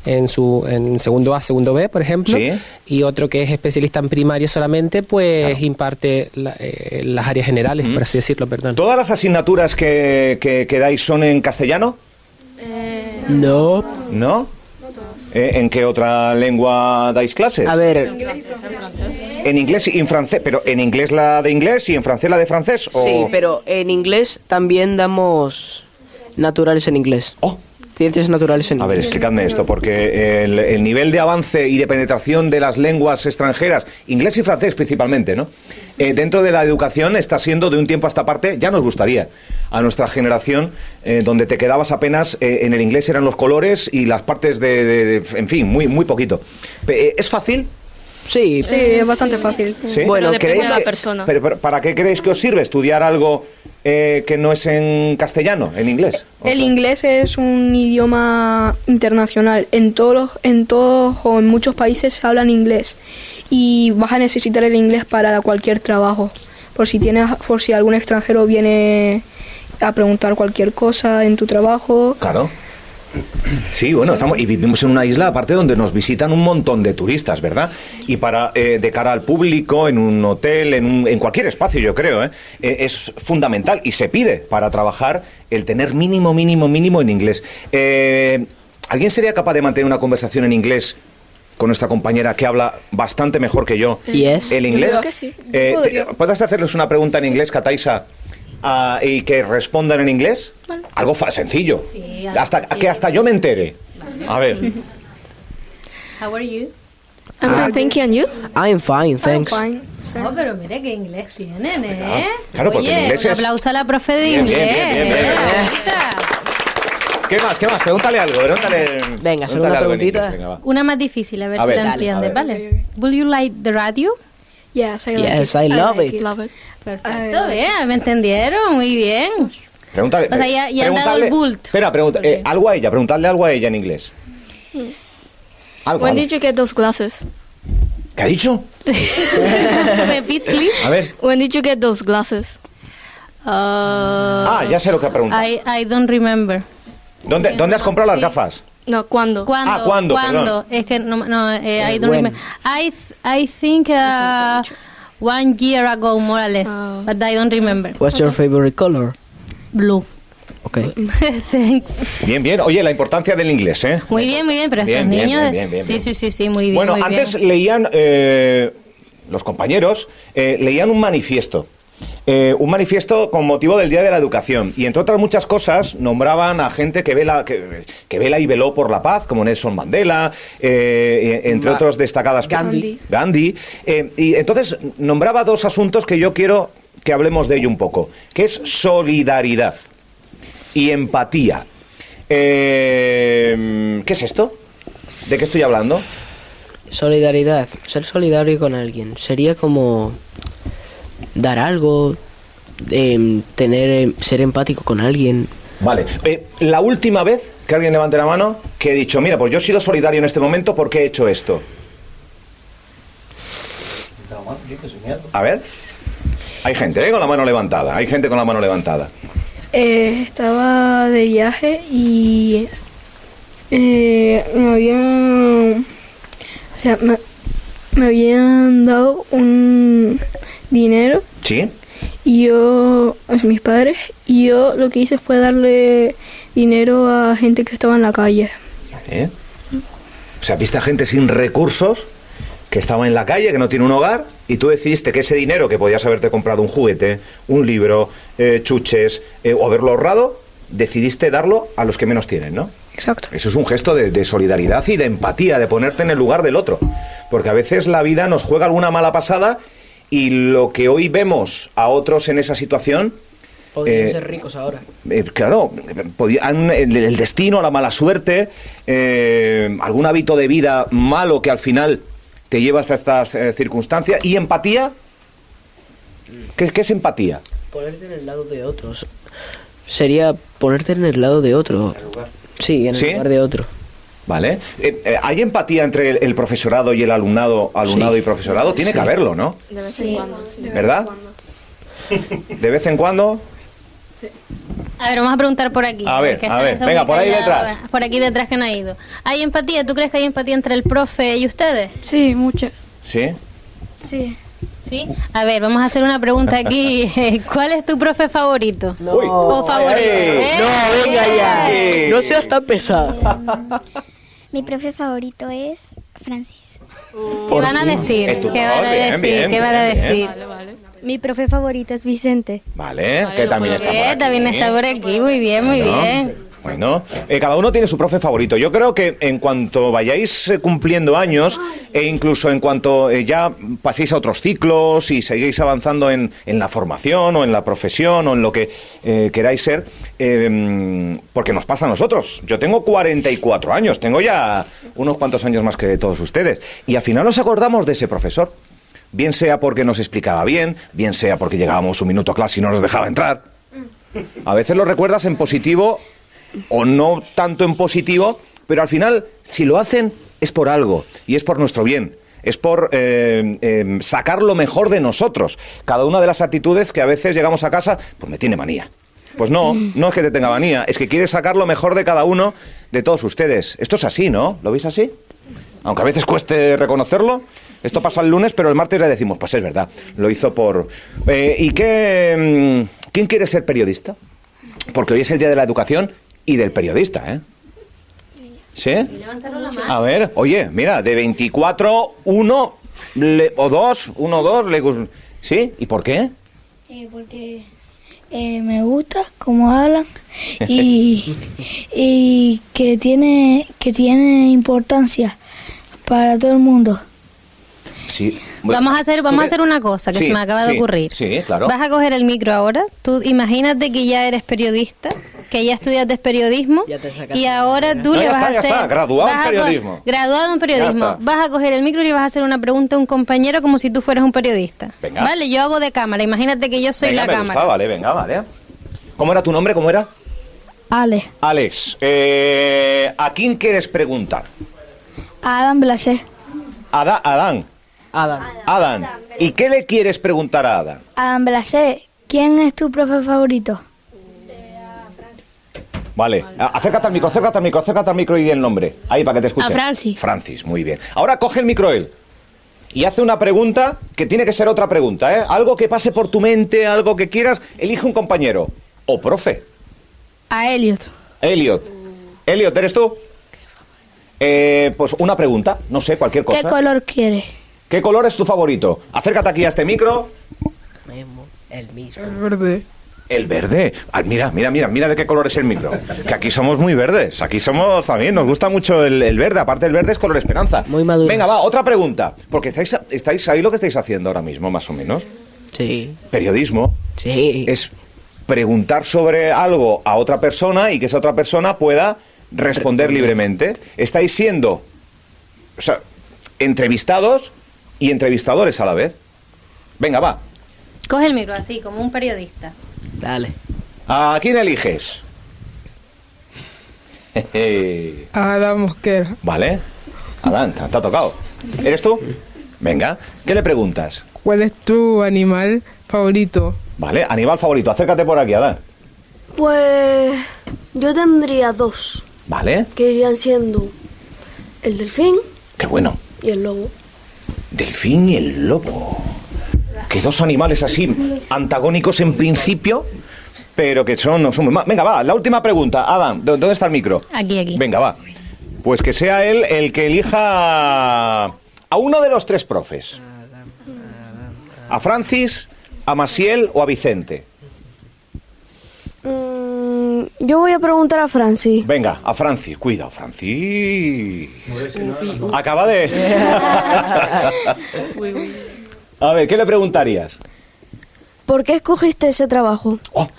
en su en segundo A, segundo B, por ejemplo, Sí. y otro que es especialista en primaria solamente, pues imparte la- eh, las áreas generales, por así decirlo, perdón. ¿Todas las asignaturas que, que, que dais son en castellano? No. ¿No? Eh, ¿En qué otra lengua dais clases? A ver, En inglés y en francés, pero en inglés la de inglés y en francés la de francés. ¿o? sí, pero en inglés también damos naturales en inglés. Ciencias naturales en A ver, explicadme esto, porque el, el nivel de avance y de penetración de las lenguas extranjeras, inglés y francés principalmente, ¿no? Eh, dentro de la educación está siendo de un tiempo a esta parte, ya nos gustaría, a nuestra generación, eh, donde te quedabas apenas, eh, en el inglés eran los colores y las partes de, de- de- en fin, muy, muy poquito. ¿Es fácil? Sí. Sí, es bastante fácil. ¿Sí? Bueno, depende ¿creéis de la que- persona. Pero, pero, ¿para qué creéis que os sirve estudiar algo eh, que no es en castellano, en inglés? El inglés es un idioma internacional. En todos, los- en todos o en muchos países se hablan inglés y vas a necesitar el inglés para cualquier trabajo. Por si tienes, por si algún extranjero viene a preguntar cualquier cosa en tu trabajo. Claro. Sí, bueno, estamos y vivimos en una isla aparte donde nos visitan un montón de turistas, ¿verdad? Y para eh, de cara al público, en un hotel, en, un- en cualquier espacio, yo creo, ¿eh? Eh, es fundamental y se pide para trabajar el tener mínimo, mínimo, mínimo en inglés. Eh, ¿Alguien sería capaz de mantener una conversación en inglés con nuestra compañera que habla bastante mejor que yo? Yes. ¿El inglés? Creo que sí. Eh, Podría. te- ¿Puedes hacerles una pregunta en inglés, Kataisa? Ah, y que respondan en inglés? Algo fa- sencillo. hasta, Que hasta yo me entere. A ver. How are you? I'm fine, thank you, and you? I'm fine, thanks. Oh, pero mire qué inglés tienen, ¿eh? Claro, porque Oye, el inglés un es- aplauso a la profe de Bien, inglés. bien, bien, bien. Ahorita. ¿Qué más? ¿Qué más? Pregúntale algo. Pregúntale, Venga, solo una preguntita. venga. Una más difícil, a ver A si ver, la. Will you like the radio? Yes, I Yes, I love it. Perfecto, bien, me entendieron, muy bien. Pregúntale. O sea, ya- ya han dado el. Espera, pregunta, eh, algo a ella. Preguntarle algo a ella en inglés. Algo. When algo. did you get those glasses? ¿Qué ha dicho? Repeat, please. A ver. When did you get those glasses? Ah, ya sé lo que ha preguntado. I, I don't remember. ¿Dónde, ¿Dónde has comprado las gafas? No, ¿cuándo? ¿Cuándo? Ah, ¿cuándo? Es que no, no eh, I don't when? remember. I, th- I think uh, one year ago, more or less, Oh. but I don't remember. What's your favorite color? Blue. Okay. Thanks. Bien, bien. Oye, la importancia del inglés, ¿eh? Muy bien, muy bien, pero Bien, estos bien, niños... bien, bien, bien, sí, bien. sí, sí, sí, muy bien, Bueno, muy antes bien. leían, eh, los compañeros, eh, leían un manifiesto. Eh, un manifiesto con motivo del Día de la Educación. Y entre otras muchas cosas, nombraban a gente que vela, que, que vela y veló por la paz, como Nelson Mandela, eh, entre Ma- otros destacadas. Gandhi. Gandhi. Eh, y entonces nombraba dos asuntos que yo quiero que hablemos de ello un poco, que es solidaridad y empatía. Eh, ¿Qué es esto? ¿De qué estoy hablando? Solidaridad. Ser solidario con alguien. Sería como dar algo, em, tener, em, ser empático con alguien. Vale. Eh, la última vez que alguien levante la mano que he dicho, mira, pues yo he sido solidario en este momento porque he hecho esto. A ver. Hay gente, ¿eh? Con la mano levantada. Hay gente con la mano levantada. Eh, estaba de viaje y eh, me había sea, me, me habían dado un dinero ¿Sí? y yo, sea, mis padres, y yo lo que hice fue darle dinero a gente que estaba en la calle. Vale. O sea, viste a gente sin recursos que estaba en la calle, que no tiene un hogar, y tú decidiste que ese dinero que podías haberte comprado un juguete, un libro, eh, chuches, eh, o haberlo ahorrado, decidiste darlo a los que menos tienen, ¿no? Exacto. Eso es un gesto de, de solidaridad y de empatía, de ponerte en el lugar del otro. Porque a veces la vida nos juega alguna mala pasada y lo que hoy vemos a otros en esa situación Podrían Eh, ser ricos ahora. eh, claro, el, el destino, la mala suerte, eh, algún hábito de vida malo que al final te lleva hasta estas eh, circunstancias. ¿Y empatía? ¿Qué, qué es empatía? Ponerte en el lado de otros. Sería ponerte en el lado de otro. Sí, en el ¿Sí? lugar de otro. ¿Vale? Eh, eh, ¿Hay empatía entre el, el profesorado y el alumnado, alumnado Sí. y profesorado? Tiene que haberlo, ¿no? De vez en cuando. ¿Verdad? De vez en cuando. A ver, vamos a preguntar por aquí. A ver, a venga, por ahí detrás. Por aquí detrás que no ha ido. ¿Hay empatía? ¿Tú crees que hay empatía entre el profe y ustedes? Sí, mucha. ¿Sí? Sí. ¿Sí? A ver, vamos a hacer una pregunta aquí. ¿Cuál es tu profe favorito? O favorito. ¿eh? No, venga ya. No seas tan pesada. Mi profe favorito es Francis. ¿Qué van a decir? Es tu ¿Qué van a bien, decir? bien, ¿Qué van a decir? Mi profe favorito es Vicente. Vale, que también está por Bien, aquí. también está por aquí. Muy bien, muy bien. Bueno, eh, cada uno tiene su profe favorito. Yo creo que en cuanto vayáis eh, cumpliendo años e incluso en cuanto eh, ya paséis a otros ciclos y seguís avanzando en, en la formación o en la profesión o en lo que queráis ser, eh, porque nos pasa a nosotros. Yo tengo 44 años, tengo ya unos cuantos años más que todos ustedes y al final nos acordamos de ese profesor. Bien sea porque nos explicaba bien, bien sea porque llegábamos un minuto a clase y no nos dejaba entrar. A veces lo recuerdas en positivo o no tanto en positivo, pero al final, si lo hacen, es por algo y es por nuestro bien. Es por eh, eh, sacar lo mejor de nosotros. Cada una de las actitudes que a veces llegamos a casa, pues me tiene manía. Pues no, no es que te tenga manía, es que quiere sacar lo mejor de cada uno de todos ustedes. Esto es así, ¿no? ¿Lo veis así? Aunque a veces cueste reconocerlo. Esto pasa el lunes, pero el martes le decimos, pues es verdad, lo hizo por... Eh, ¿Y qué, mm, quién quiere ser periodista? Porque hoy es el Día de la Educación y del periodista, ¿eh? ¿Sí? A ver, oye, mira, de 24, uno le- o dos, uno o dos, le gus- ¿sí? ¿Y por qué? Eh, porque eh, me gusta cómo hablan y, y que tiene que tiene importancia para todo el mundo. Sí. Vamos a hacer, vamos a ¿Tú hacer una cosa que Sí, se me acaba de sí, ocurrir. Sí, claro. Vas a coger el micro ahora. Tú imagínate que ya eres periodista, que ya estudiaste periodismo Ya te y ahora tú No, le ya vas está, a ya hacer está, graduado en a periodismo. graduado en periodismo. Vas a coger el micro y le vas a hacer una pregunta a un compañero como si tú fueras un periodista. Venga. Vale, yo hago de cámara. Imagínate que yo soy Venga, la me cámara. gusta, vale, venga, vale. ¿Cómo era tu nombre? ¿Cómo era? Ale, Alex, eh, ¿a quién quieres preguntar? Adam Blasé. Ada- Adán. Adam. Adán. ¿Y qué le quieres preguntar a Adán? Adam Blasé, ¿quién es tu profe favorito? Vale, acércate al micro, acércate al micro, acércate al micro y di el nombre. Ahí, para que te escuche. A Francis. Francis, muy bien. Ahora coge el micro él. Y hace una pregunta que tiene que ser otra pregunta, ¿eh? Algo que pase por tu mente, algo que quieras. Elige un compañero. O profe. A Elliot. Elliot. Elliot, ¿eres tú? Eh, pues una pregunta, no sé, cualquier cosa. ¿Qué color quiere? ¿Qué color es tu favorito? Acércate aquí a este micro. Mismo, el mismo. Verde. El verde. Ah, mira, mira, mira, mira de qué color es el micro. Que aquí somos muy verdes. Aquí somos también, nos gusta mucho el, el verde. Aparte, el verde es color esperanza. Muy maduro. Venga, va, otra pregunta. Porque estáis, estáis ahí lo que estáis haciendo ahora mismo, más o menos. Sí. Periodismo. Sí. Es preguntar sobre algo a otra persona y que esa otra persona pueda responder libremente. Estáis siendo, o sea, entrevistados y entrevistadores a la vez. Venga, va. Coge el micro así, como un periodista. Dale. ¿A quién eliges? Jeje. Adam Mosquera. vale. Adán, te te ha tocado. ¿Eres tú? Venga. ¿Qué le preguntas? ¿Cuál es tu animal favorito? Vale, animal favorito. Acércate por aquí, Adán. Pues yo tendría dos, Vale. que irían siendo el delfín Qué bueno. y el lobo. Delfín y el lobo. Que dos animales así, antagónicos en principio, pero que son, son muy Venga, va, la última pregunta. Adam, ¿dó- ¿dónde está el micro? Aquí, aquí. Venga, va. Pues que sea él el que elija a uno de los tres profes. A Francis, a Masiel o a Vicente. Yo voy a preguntar a Francis. Venga, a Francis. Cuidado, Francis. Acaba de... a ver, ¿qué le preguntarías? ¿Por qué escogiste ese trabajo? Oye,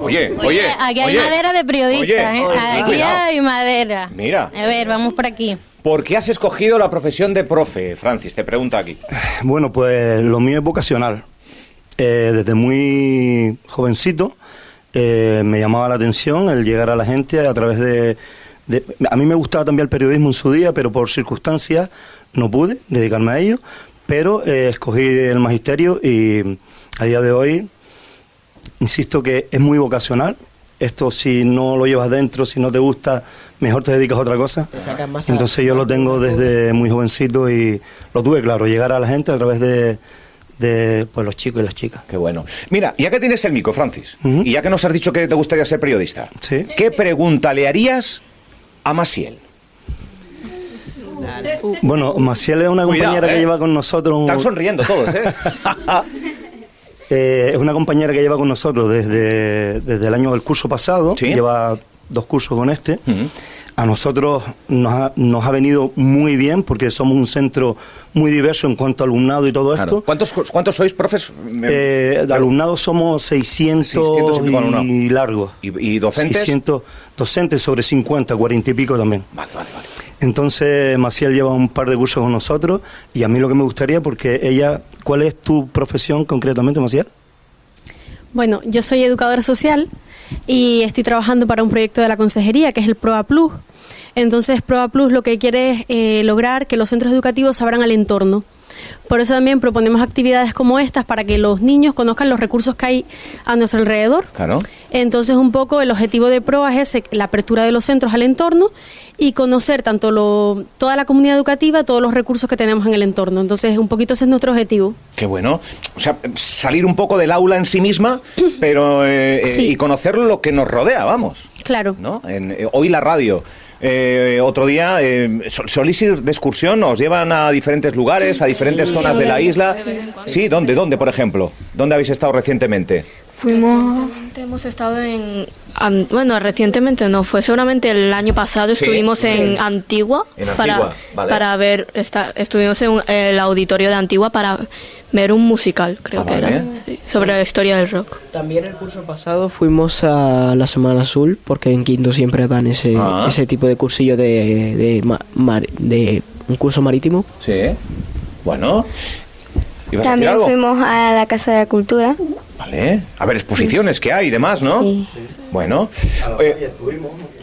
Oye, oye, aquí hay oye. madera de periodista, Oye, ¿eh? oye, Aquí cuidado. hay madera. Mira. A ver, vamos por aquí. ¿Por qué has escogido la profesión de profe, Francis? Te pregunta aquí. Bueno, pues lo mío es vocacional. Eh, desde muy jovencito eh, me llamaba la atención el llegar a la gente a través de, de- A mí me gustaba también el periodismo en su día, pero por circunstancias no pude dedicarme a ello. Pero eh, escogí el magisterio y a día de hoy, insisto que es muy vocacional. Esto si no lo llevas dentro, si no te gusta, mejor te dedicas a otra cosa. Entonces yo lo tengo desde muy jovencito y lo tuve claro, llegar a la gente a través de, de pues, los chicos y las chicas. Qué bueno. Mira, ya que tienes el micro, Francis, y ya que nos has dicho que te gustaría ser periodista, ¿qué pregunta le harías a Masiel? Bueno, Maciel es una Cuidado, compañera ¿eh? que lleva con nosotros... Están sonriendo todos, ¿eh? Eh, es una compañera que lleva con nosotros desde, desde el año del curso pasado, lleva dos cursos con este. A nosotros nos ha, nos ha venido muy bien porque somos un centro muy diverso en cuanto a alumnado y todo Claro. esto. ¿Cuántos, cuántos sois, profes? Eh, de alumnado somos 600, 600 y y largos. ¿Y, y docentes? 600 docentes sobre 50, 40 y pico también. Vale, vale, vale. Entonces, Maciel lleva un par de cursos con nosotros y a mí lo que me gustaría, porque ella, ¿cuál es tu profesión concretamente, Maciel? Bueno, yo soy educadora social y estoy trabajando para un proyecto de la consejería que es el PROA Plus. Entonces, PROA Plus lo que quiere es eh, lograr que los centros educativos abran al entorno. Por eso también proponemos actividades como estas para que los niños conozcan los recursos que hay a nuestro alrededor. Claro. Entonces, un poco el objetivo de PROA es ese, la apertura de los centros al entorno y conocer tanto lo, toda la comunidad educativa, todos los recursos que tenemos en el entorno. Entonces, un poquito ese es nuestro objetivo. Qué bueno. O sea, salir un poco del aula en sí misma, pero eh, eh, Sí. y conocer lo que nos rodea, vamos. Claro. ¿no? En, eh, hoy la radio. Eh, otro día, eh, sol- ¿solís ir de excursión? ¿Os llevan a diferentes lugares, a diferentes Sí. zonas de la isla? Sí, ¿dónde? ¿Dónde, por ejemplo? ¿Dónde habéis estado recientemente? Fuimos. Hemos estado en. bueno, recientemente no, fue seguramente el año pasado. Sí, Estuvimos sí. en Antigua. En para, Antigua, vale. para ver. Esta, estuvimos en el auditorio de Antigua para ver un musical, creo Ah, que vale. era. sí, sobre la historia del rock. También el curso pasado fuimos a la Semana Azul, porque en quinto siempre dan ese, Ah. ese tipo de cursillo de, de, ma- mar- de un curso marítimo. Sí. Bueno. ¿Ibas a decir También algo? fuimos a la Casa de la Cultura. Vale. A ver, exposiciones que hay y demás, ¿no? Sí. Bueno. Eh,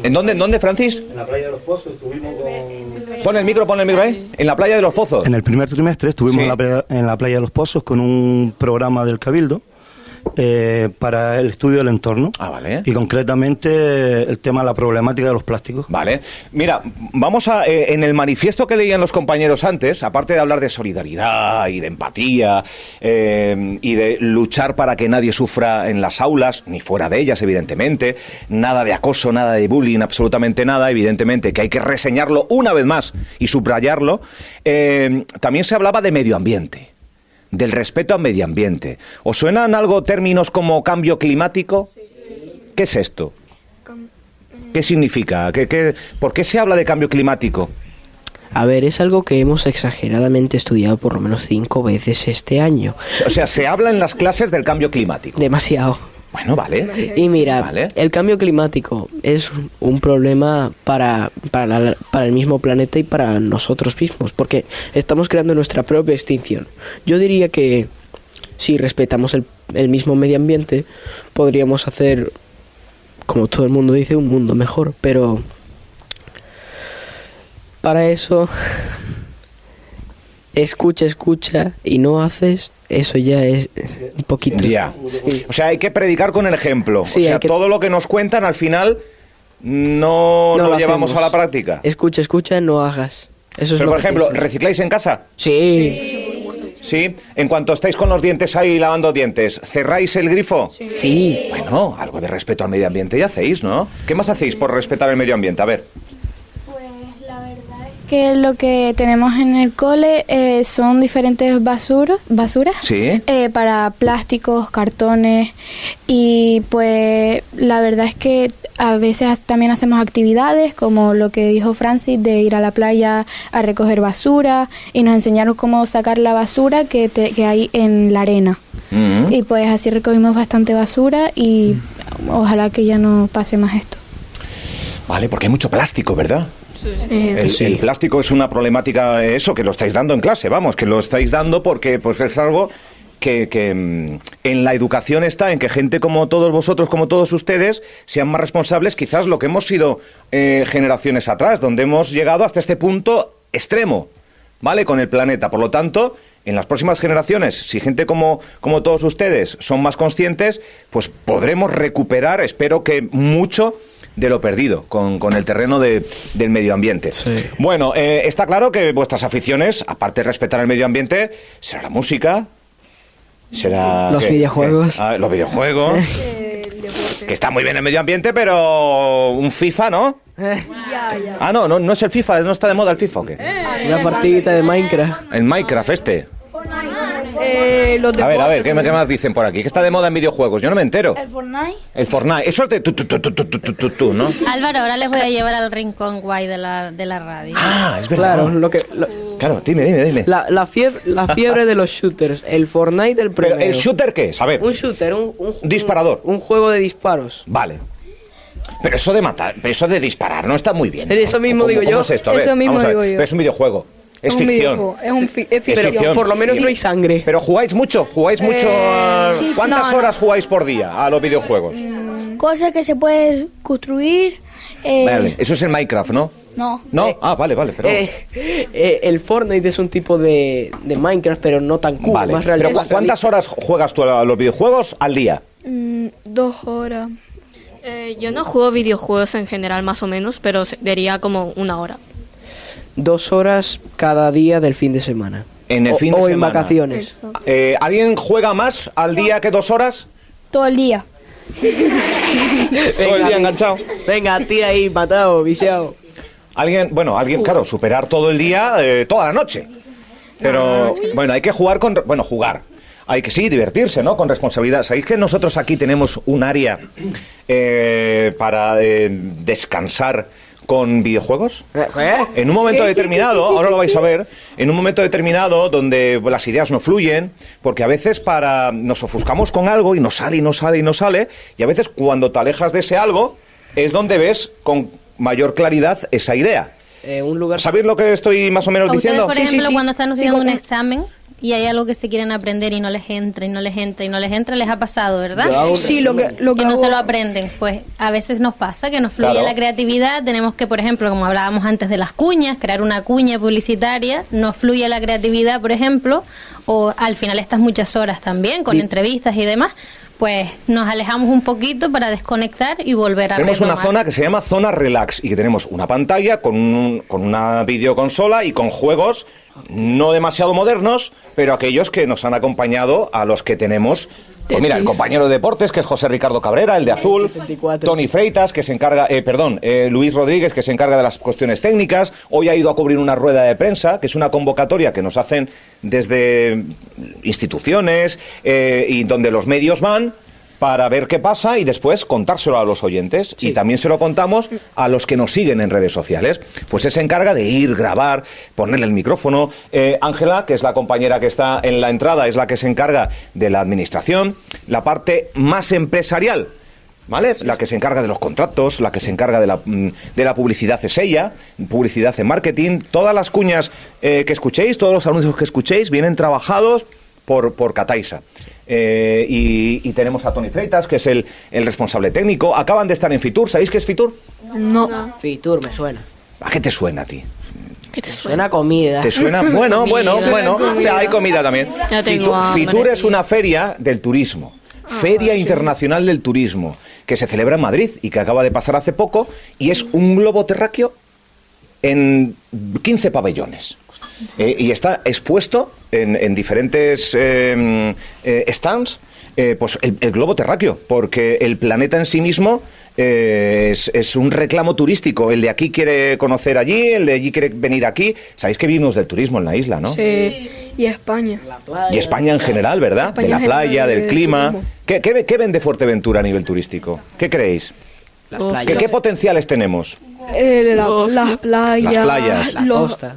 ¿En dónde, en dónde, Francis? En la playa de los Pozos estuvimos con... Pon el micro, pon el micro ahí. En la playa de los pozos. En el primer trimestre estuvimos Sí. en, la playa, en la playa de los Pozos con un programa del Cabildo eh, para el estudio del entorno. Ah, vale. Y concretamente el tema de la problemática de los plásticos. Vale. Mira, vamos a. eh, en el manifiesto que leían los compañeros antes, aparte de hablar de solidaridad y de empatía eh, y de luchar para que nadie sufra en las aulas, ni fuera de ellas, evidentemente, nada de acoso, nada de bullying, absolutamente nada, evidentemente, que hay que reseñarlo una vez más y subrayarlo, eh, también se hablaba de medio ambiente. Del respeto al medio ambiente. ¿Os suenan algo términos como cambio climático? ¿Qué es esto? ¿Qué significa? ¿Qué, qué, por qué se habla de cambio climático? A ver, es algo que hemos exageradamente estudiado por lo menos cinco veces este año. O sea, se habla en las clases del cambio climático. Demasiado. Bueno, vale. Y mira, el cambio climático es un problema para, para, la- para el mismo planeta y para nosotros mismos, porque estamos creando nuestra propia extinción. Yo diría que si respetamos el, el mismo medio ambiente, podríamos hacer, como todo el mundo dice, un mundo mejor, pero para eso escucha, escucha y no haces, eso ya es un poquito. Ya. O sea, hay que predicar con el ejemplo. Sí, o sea, que- todo lo que nos cuentan al final no, No lo lo llevamos a la práctica. Escucha, escucha, no hagas. Eso es Pero, lo por que ejemplo, piensas. ¿recicláis en casa? Sí. Sí. En cuanto estáis con los dientes ahí lavando dientes, ¿cerráis el grifo? Sí. Bueno, algo de respeto al medio ambiente ya hacéis, ¿no? ¿Qué más hacéis por respetar el medio ambiente? A ver. Que lo que tenemos en el cole eh, son diferentes basuras, basuras Sí. eh, para plásticos, cartones y pues la verdad es que a veces también hacemos actividades como lo que dijo Francis de ir a la playa a recoger basura y nos enseñaron cómo sacar la basura que, te- que hay en la arena. Mm. Y pues así recogimos bastante basura y ojalá que ya no pase más esto. Vale, porque hay mucho plástico, ¿verdad? El, Sí. el plástico es una problemática, eh, eso, que lo estáis dando en clase, vamos, que lo estáis dando porque pues, es algo que, que, mm, en la educación está en que gente como todos vosotros, como todos ustedes, sean más responsables, quizás lo que hemos sido eh, generaciones atrás, donde hemos llegado hasta este punto extremo, ¿vale? Con el planeta. Por lo tanto, en las próximas generaciones, si gente como, como todos ustedes son más conscientes, pues podremos recuperar, espero que mucho de lo perdido con, con el terreno de- del medio ambiente. Bueno, eh, está claro que vuestras aficiones, aparte de respetar el medio ambiente, será la música, será... Los ¿qué? videojuegos. ¿Qué? Ah, los videojuegos. que está muy bien el medio ambiente, pero un FIFA, ¿no? Ah, no, no, no es el FIFA, no está de moda el FIFA, ¿o qué? Una partidita de Minecraft. El Minecraft este. Eh, a ver, a ver, ¿qué, más dicen por aquí? Que está de moda en videojuegos, yo no me entero. El Fortnite. El Fortnite, eso es de tú, tú, tú, tú, tú, ¿no? Álvaro, ahora les voy a llevar al rincón guay de la, de la radio. Ah, es verdad. Claro, Claro, dime, dime, dime. La, fiebre, la fiebre de los shooters, el Fortnite del primero. El shooter qué es? A ver. Un shooter, un... disparador. Un, juego de disparos. Vale. Pero eso de matar, eso de disparar no está muy bien. ¿no? Eso mismo digo yo. Es esto? A ver, eso mismo digo yo. Pero es un videojuego. Es, un ficción. Es, un fi- es ficción. ficción. por lo menos no hay sangre. Pero jugáis mucho, jugáis mucho. Eh, a- sí, sí. ¿Cuántas No, no. horas jugáis por día a los videojuegos? Cosas que se pueden construir. eh, Vale, eso es el Minecraft, ¿no? No. No, ah, vale, vale, perdón. Eh, eh, el Fortnite es un tipo de, de Minecraft, pero no tan cool, vale. más Pero realista. ¿cu- ¿cuántas horas juegas tú a los videojuegos al día? Mm, dos horas. Eh, yo no juego videojuegos en general más o menos, pero se- diría como una hora. Dos horas cada día del fin de semana. En el o, fin de o en vacaciones. Eh, ¿Alguien juega más al día que dos horas? Todo el día. Todo el día enganchado. Venga, tira ahí, matado, viciado. Alguien, bueno, alguien, claro, superar todo el día, eh, toda la noche. Pero, bueno, hay que jugar con, bueno, jugar. Hay que, sí, divertirse, ¿no? Con responsabilidad. ¿Sabéis que nosotros aquí tenemos un área eh, para eh, descansar con videojuegos? En un momento determinado, ahora lo vais a ver, en un momento determinado donde las ideas no fluyen, porque a veces para nos ofuscamos con algo y nos sale y no sale y no sale, y a veces cuando te alejas de ese algo es donde ves con mayor claridad esa idea. Eh, un lugar... ¿Sabéis lo que estoy más o menos A ustedes, diciendo? por ejemplo, cuando están estudiando un examen y hay algo que se quieren aprender y no les entra y no les entra y no les entra, les ha pasado, ¿verdad? Sí, lo que- que no hago- se lo aprenden. Pues a veces nos pasa que nos fluye Claro. la creatividad. Tenemos que, por ejemplo, como hablábamos antes de las cuñas, crear una cuña publicitaria. Nos fluye la creatividad, por ejemplo, o al final estas muchas horas también, con Y- entrevistas y demás. Pues nos alejamos un poquito para desconectar y volver a Tenemos una zona que se llama zona relax y que tenemos una pantalla con, un- con una videoconsola y con juegos no demasiado modernos, pero aquellos que nos han acompañado a los que tenemos. Pues mira, el compañero de deportes, que es José Ricardo Cabrera, el de azul, Tony Freitas, que se encarga, eh, perdón, eh, Luis Rodríguez, que se encarga de las cuestiones técnicas. Hoy ha ido a cubrir una rueda de prensa, que es una convocatoria que nos hacen desde instituciones eh, y donde los medios van para ver qué pasa y después contárselo a los oyentes. Y también se lo contamos a los que nos siguen en redes sociales. Pues él se encarga de ir, grabar, ponerle el micrófono. Eh, Ángela, que es la compañera que está en la entrada, es la que se encarga de la administración, la parte más empresarial. ¿Vale? La que se encarga de los contratos, la que se encarga de la, mm, de la publicidad es ella, publicidad en marketing. Todas las cuñas eh, que escuchéis, todos los anuncios que escuchéis, vienen trabajados por, por Cataisa. Eh, y, y tenemos a Tony Freitas, que es el, el responsable técnico. Acaban de estar en Fitur. ¿Sabéis qué es Fitur? No. Fitur, me suena. ¿A qué te suena a ti? Me suena a comida. ¿Te suena? Bueno, bueno, Comida. bueno. O sea, hay comida también. Fitur, es una feria del turismo. Feria Internacional del Turismo, que se celebra en Madrid y que acaba de pasar hace poco, y es un globo terráqueo en 15 pabellones. Eh, y está expuesto en, en diferentes eh, eh, stands eh, pues el, el globo terráqueo, porque el planeta en sí mismo eh, es, es un reclamo turístico. El de aquí quiere conocer allí, el de allí quiere venir aquí. Sabéis que vivimos del turismo en la isla, ¿no? Sí, y España. Y España en general, ¿verdad? España de la general, playa, del clima. ¿Qué, qué, ve- qué vende Fuerteventura a nivel turístico? ¿Qué creéis? Las ¿Qué, playas. qué potenciales tenemos? Eh, la- las playas, Las playas. La los- costa.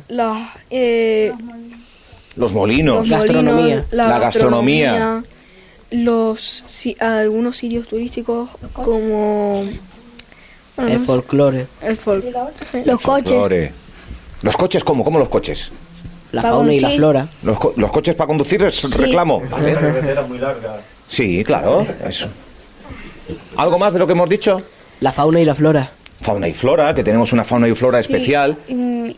eh, Los molinos. los La, gastronomía. los si- algunos sitios turísticos como bueno, El folclore. el fol- sí. Los coches. Folclore. ¿Los coches cómo? ¿Cómo los coches? La fauna y la flora. ¿Los, co- los coches para conducir es Sí. reclamo? Vale. muy larga. Sí, claro. Eso. ¿Algo más de lo que hemos dicho? La fauna y la flora. Fauna y flora, que tenemos una fauna y flora Sí, especial.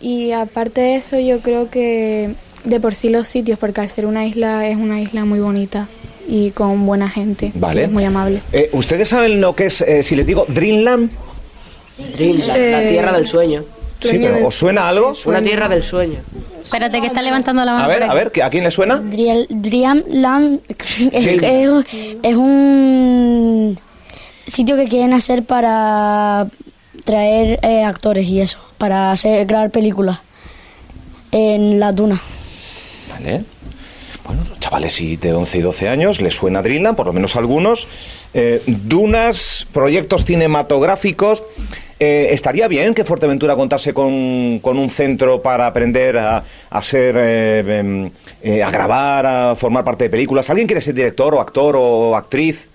Y aparte de eso, yo creo que de por sí los sitios, porque al ser una isla, es una isla muy bonita y con buena gente. Vale. es muy amable. Eh, ¿Ustedes saben lo que es, eh, si les digo, Dreamland? Dreamland, la Eh, tierra del sueño. Sí, pero ¿os suena algo? Una tierra del sueño. Espérate que está levantando la mano. A ver, a ver, ¿que- ¿a quién le suena? Driel- Dreamland es, Sí. es- es un sitio que quieren hacer para traer eh, actores y eso, para hacer grabar películas en la duna. Vale. Bueno, los chavales sí, de 11 y 12 años les suena Dreamland, por lo menos algunos. Eh, dunas, proyectos cinematográficos. Eh, estaría bien que Fuerteventura contase con, con un centro para aprender a, a ser, eh, em, eh, a grabar, a formar parte de películas. ¿Alguien quiere ser director o actor o actriz?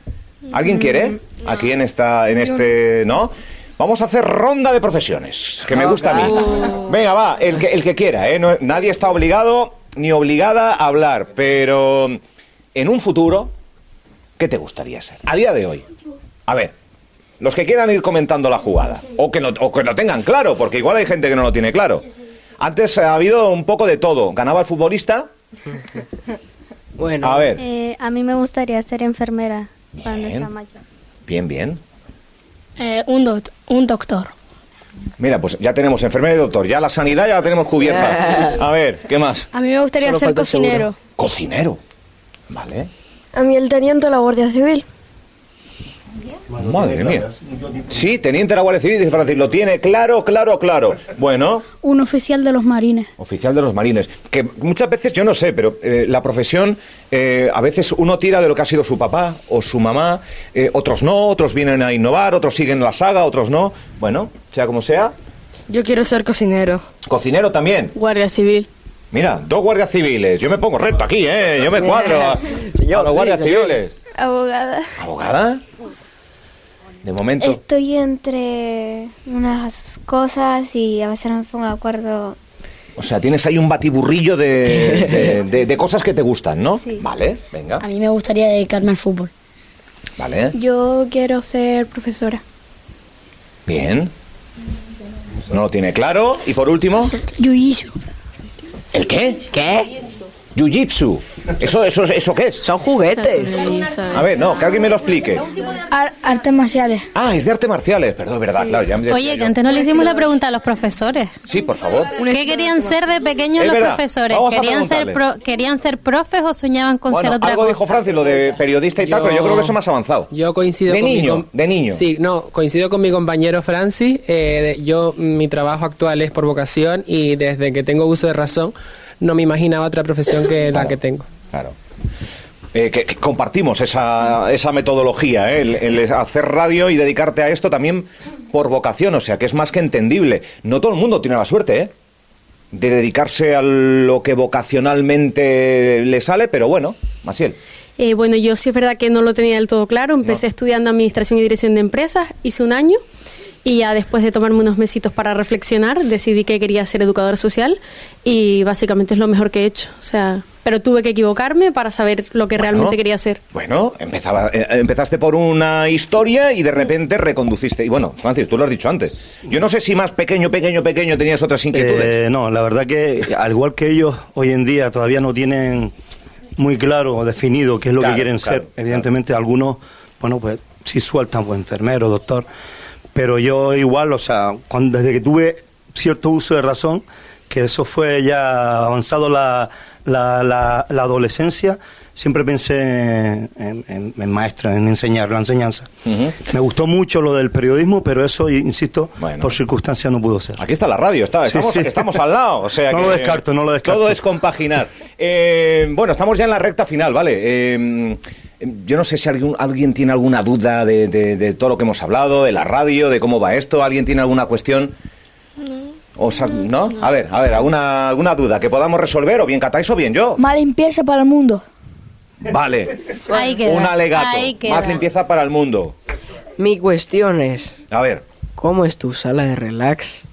¿Alguien quiere? Aquí en esta, en este, ¿no? Vamos a hacer ronda de profesiones, que me gusta a mí. Venga, va, el que, el que quiera, ¿eh? No- nadie está obligado ni obligada a hablar, pero en un futuro, ¿qué te gustaría ser? A día de hoy. A ver, los que quieran ir comentando la jugada, o que, no, o que lo tengan claro, porque igual hay gente que no lo tiene claro. Antes ha habido un poco de todo. Ganaba el futbolista. Bueno. A ver, Eh, a mí me gustaría ser enfermera cuando sea mayor. bien, bien. Eh, un, doc- un doctor. Mira, pues ya tenemos enfermera y doctor. Ya la sanidad ya la tenemos cubierta. A ver, ¿qué más? A mí me gustaría Solo ser seguro. cocinero. Cocinero. Vale. A mí el teniente de la Guardia Civil. Madre mía. Sí, teniente de la Guardia Civil, dice Francis, lo tiene claro, claro, claro. Bueno, Un oficial de los marines. oficial de los marines. Que muchas veces, yo no sé, pero eh, la profesión, eh, a veces uno tira de lo que ha sido su papá o su mamá, eh, otros no, otros vienen a innovar, otros siguen la saga, otros no. Bueno, sea como sea. Yo quiero ser cocinero. Cocinero también. Guardia civil. Mira, dos guardias civiles. Yo me pongo recto aquí, ¿eh? Yo me cuadro a, a los guardias civiles. Abogada. ¿Abogada? De momento. Estoy entre unas cosas y a veces no me pongo de acuerdo. O sea, tienes ahí un batiburrillo de, de- de- de cosas que te gustan, ¿no? Sí. Vale, venga. A mí me gustaría dedicarme al fútbol. Vale, Yo quiero ser profesora. bien. No lo tiene claro. Y por último, Jiu-Jitsu. ¿el qué? ¿Qué? Jiu-Jitsu. ¿Eso, eso, ¿Eso qué es? Son juguetes. A ver, no, que alguien me lo explique. artes marciales. Ah, es de artes marciales. Perdón, verdad, claro. Ya me decía Oye, que antes no le hicimos la pregunta a los profesores. Sí, por favor. ¿Qué querían ser de pequeños Es los verdad. profesores? Vamos a ¿Querían ser, preguntarle. pro- ¿Querían ser profes o soñaban con Bueno, ser otra algo cosa? dijo Francis, lo de periodista y tal, pero yo creo que eso más avanzado. Yo coincido De con mi niño, com- de niño. Sí, no, coincido con mi compañero Francis. eh, de- yo, mi trabajo actual es por vocación y desde que tengo uso de razón no me imaginaba otra profesión que la que tengo. Claro. Eh, que, que compartimos esa, esa metodología, ¿eh? el, el hacer radio y dedicarte a esto también por vocación, o sea que es más que entendible. No todo el mundo tiene la suerte ¿eh? de dedicarse a lo que vocacionalmente le sale, pero bueno, Masiel. Eh, bueno, yo sí es verdad que no lo tenía del todo claro. Empecé estudiando Administración y Dirección de Empresas, hice un año y ya después de tomarme unos mesitos para reflexionar, decidí que quería ser educadora social y básicamente es lo mejor que he hecho. O sea, pero tuve que equivocarme para saber lo que realmente quería hacer. Bueno, empezaba, eh, empezaste por una historia y de repente reconduciste. Y bueno, Francis, tú lo has dicho antes. Yo no sé si más pequeño, pequeño, pequeño tenías otras inquietudes. Eh, no, la verdad que al igual que ellos hoy en día todavía no tienen muy claro o definido qué es lo Claro, que quieren claro, ser. Evidentemente algunos, bueno, pues sí sueltan, pues enfermero, doctor, pero yo igual, o sea, cuando, desde que tuve cierto uso de razón, que eso fue ya avanzado la, la, la, la adolescencia, siempre pensé en, en, en maestro, en enseñar, la enseñanza. Me gustó mucho lo del periodismo, pero eso, insisto, por circunstancias no pudo ser. Aquí está la radio, está, Sí, estamos, sí. estamos al lado. O sea No que- lo descarto, no lo descarto. Todo es compaginar. Eh, bueno, estamos ya en la recta final, ¿vale? Eh, yo no sé si algún- alguien tiene alguna duda de, de- de todo lo que hemos hablado, de la radio, de cómo va esto. ¿Alguien tiene alguna cuestión? O sea, ¿No? A ver, a ver, ¿alguna, alguna duda que podamos resolver? O bien catáis o bien yo. Más limpieza para el mundo. Vale. Ahí queda, Un alegato. ahí queda. Más limpieza para el mundo. Mi cuestión es... A ver. ¿Cómo es tu sala de relax?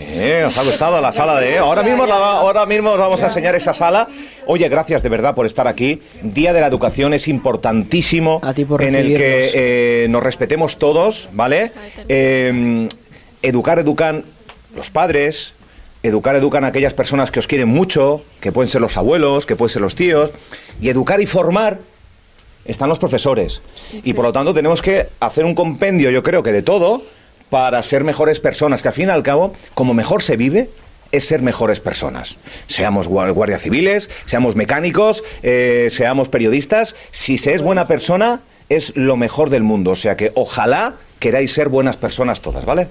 Eh, os ha gustado la sala de... Ahora mismo, la- ahora mismo os vamos a enseñar esa sala. Oye, gracias de verdad por estar aquí. Día de la Educación es importantísimo por en el que eh, nos respetemos todos, ¿vale? Eh, educar, educan los padres, educar, educan a aquellas personas que os quieren mucho, que pueden ser los abuelos, que pueden ser los tíos, y educar y formar están los profesores. Y por lo tanto tenemos que hacer un compendio, yo creo que de todo, para ser mejores personas, que al fin y al cabo, como mejor se vive, es ser mejores personas. Seamos gua- guardias civiles, seamos mecánicos, eh, seamos periodistas. Si se es buena persona, es lo mejor del mundo. O sea que ojalá queráis ser buenas personas todas, ¿vale?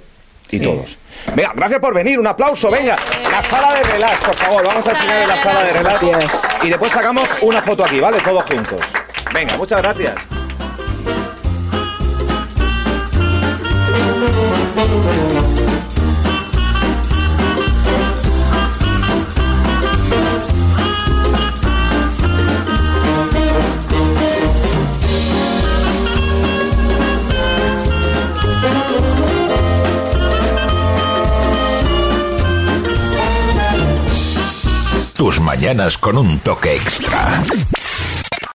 Y todos. Venga, gracias por venir, un aplauso, venga. La sala de relax, por favor, vamos a enseñar la sala de relax. Y después sacamos una foto aquí, ¿vale? Todos juntos. Venga, muchas gracias. Tus mañanas con un toque extra.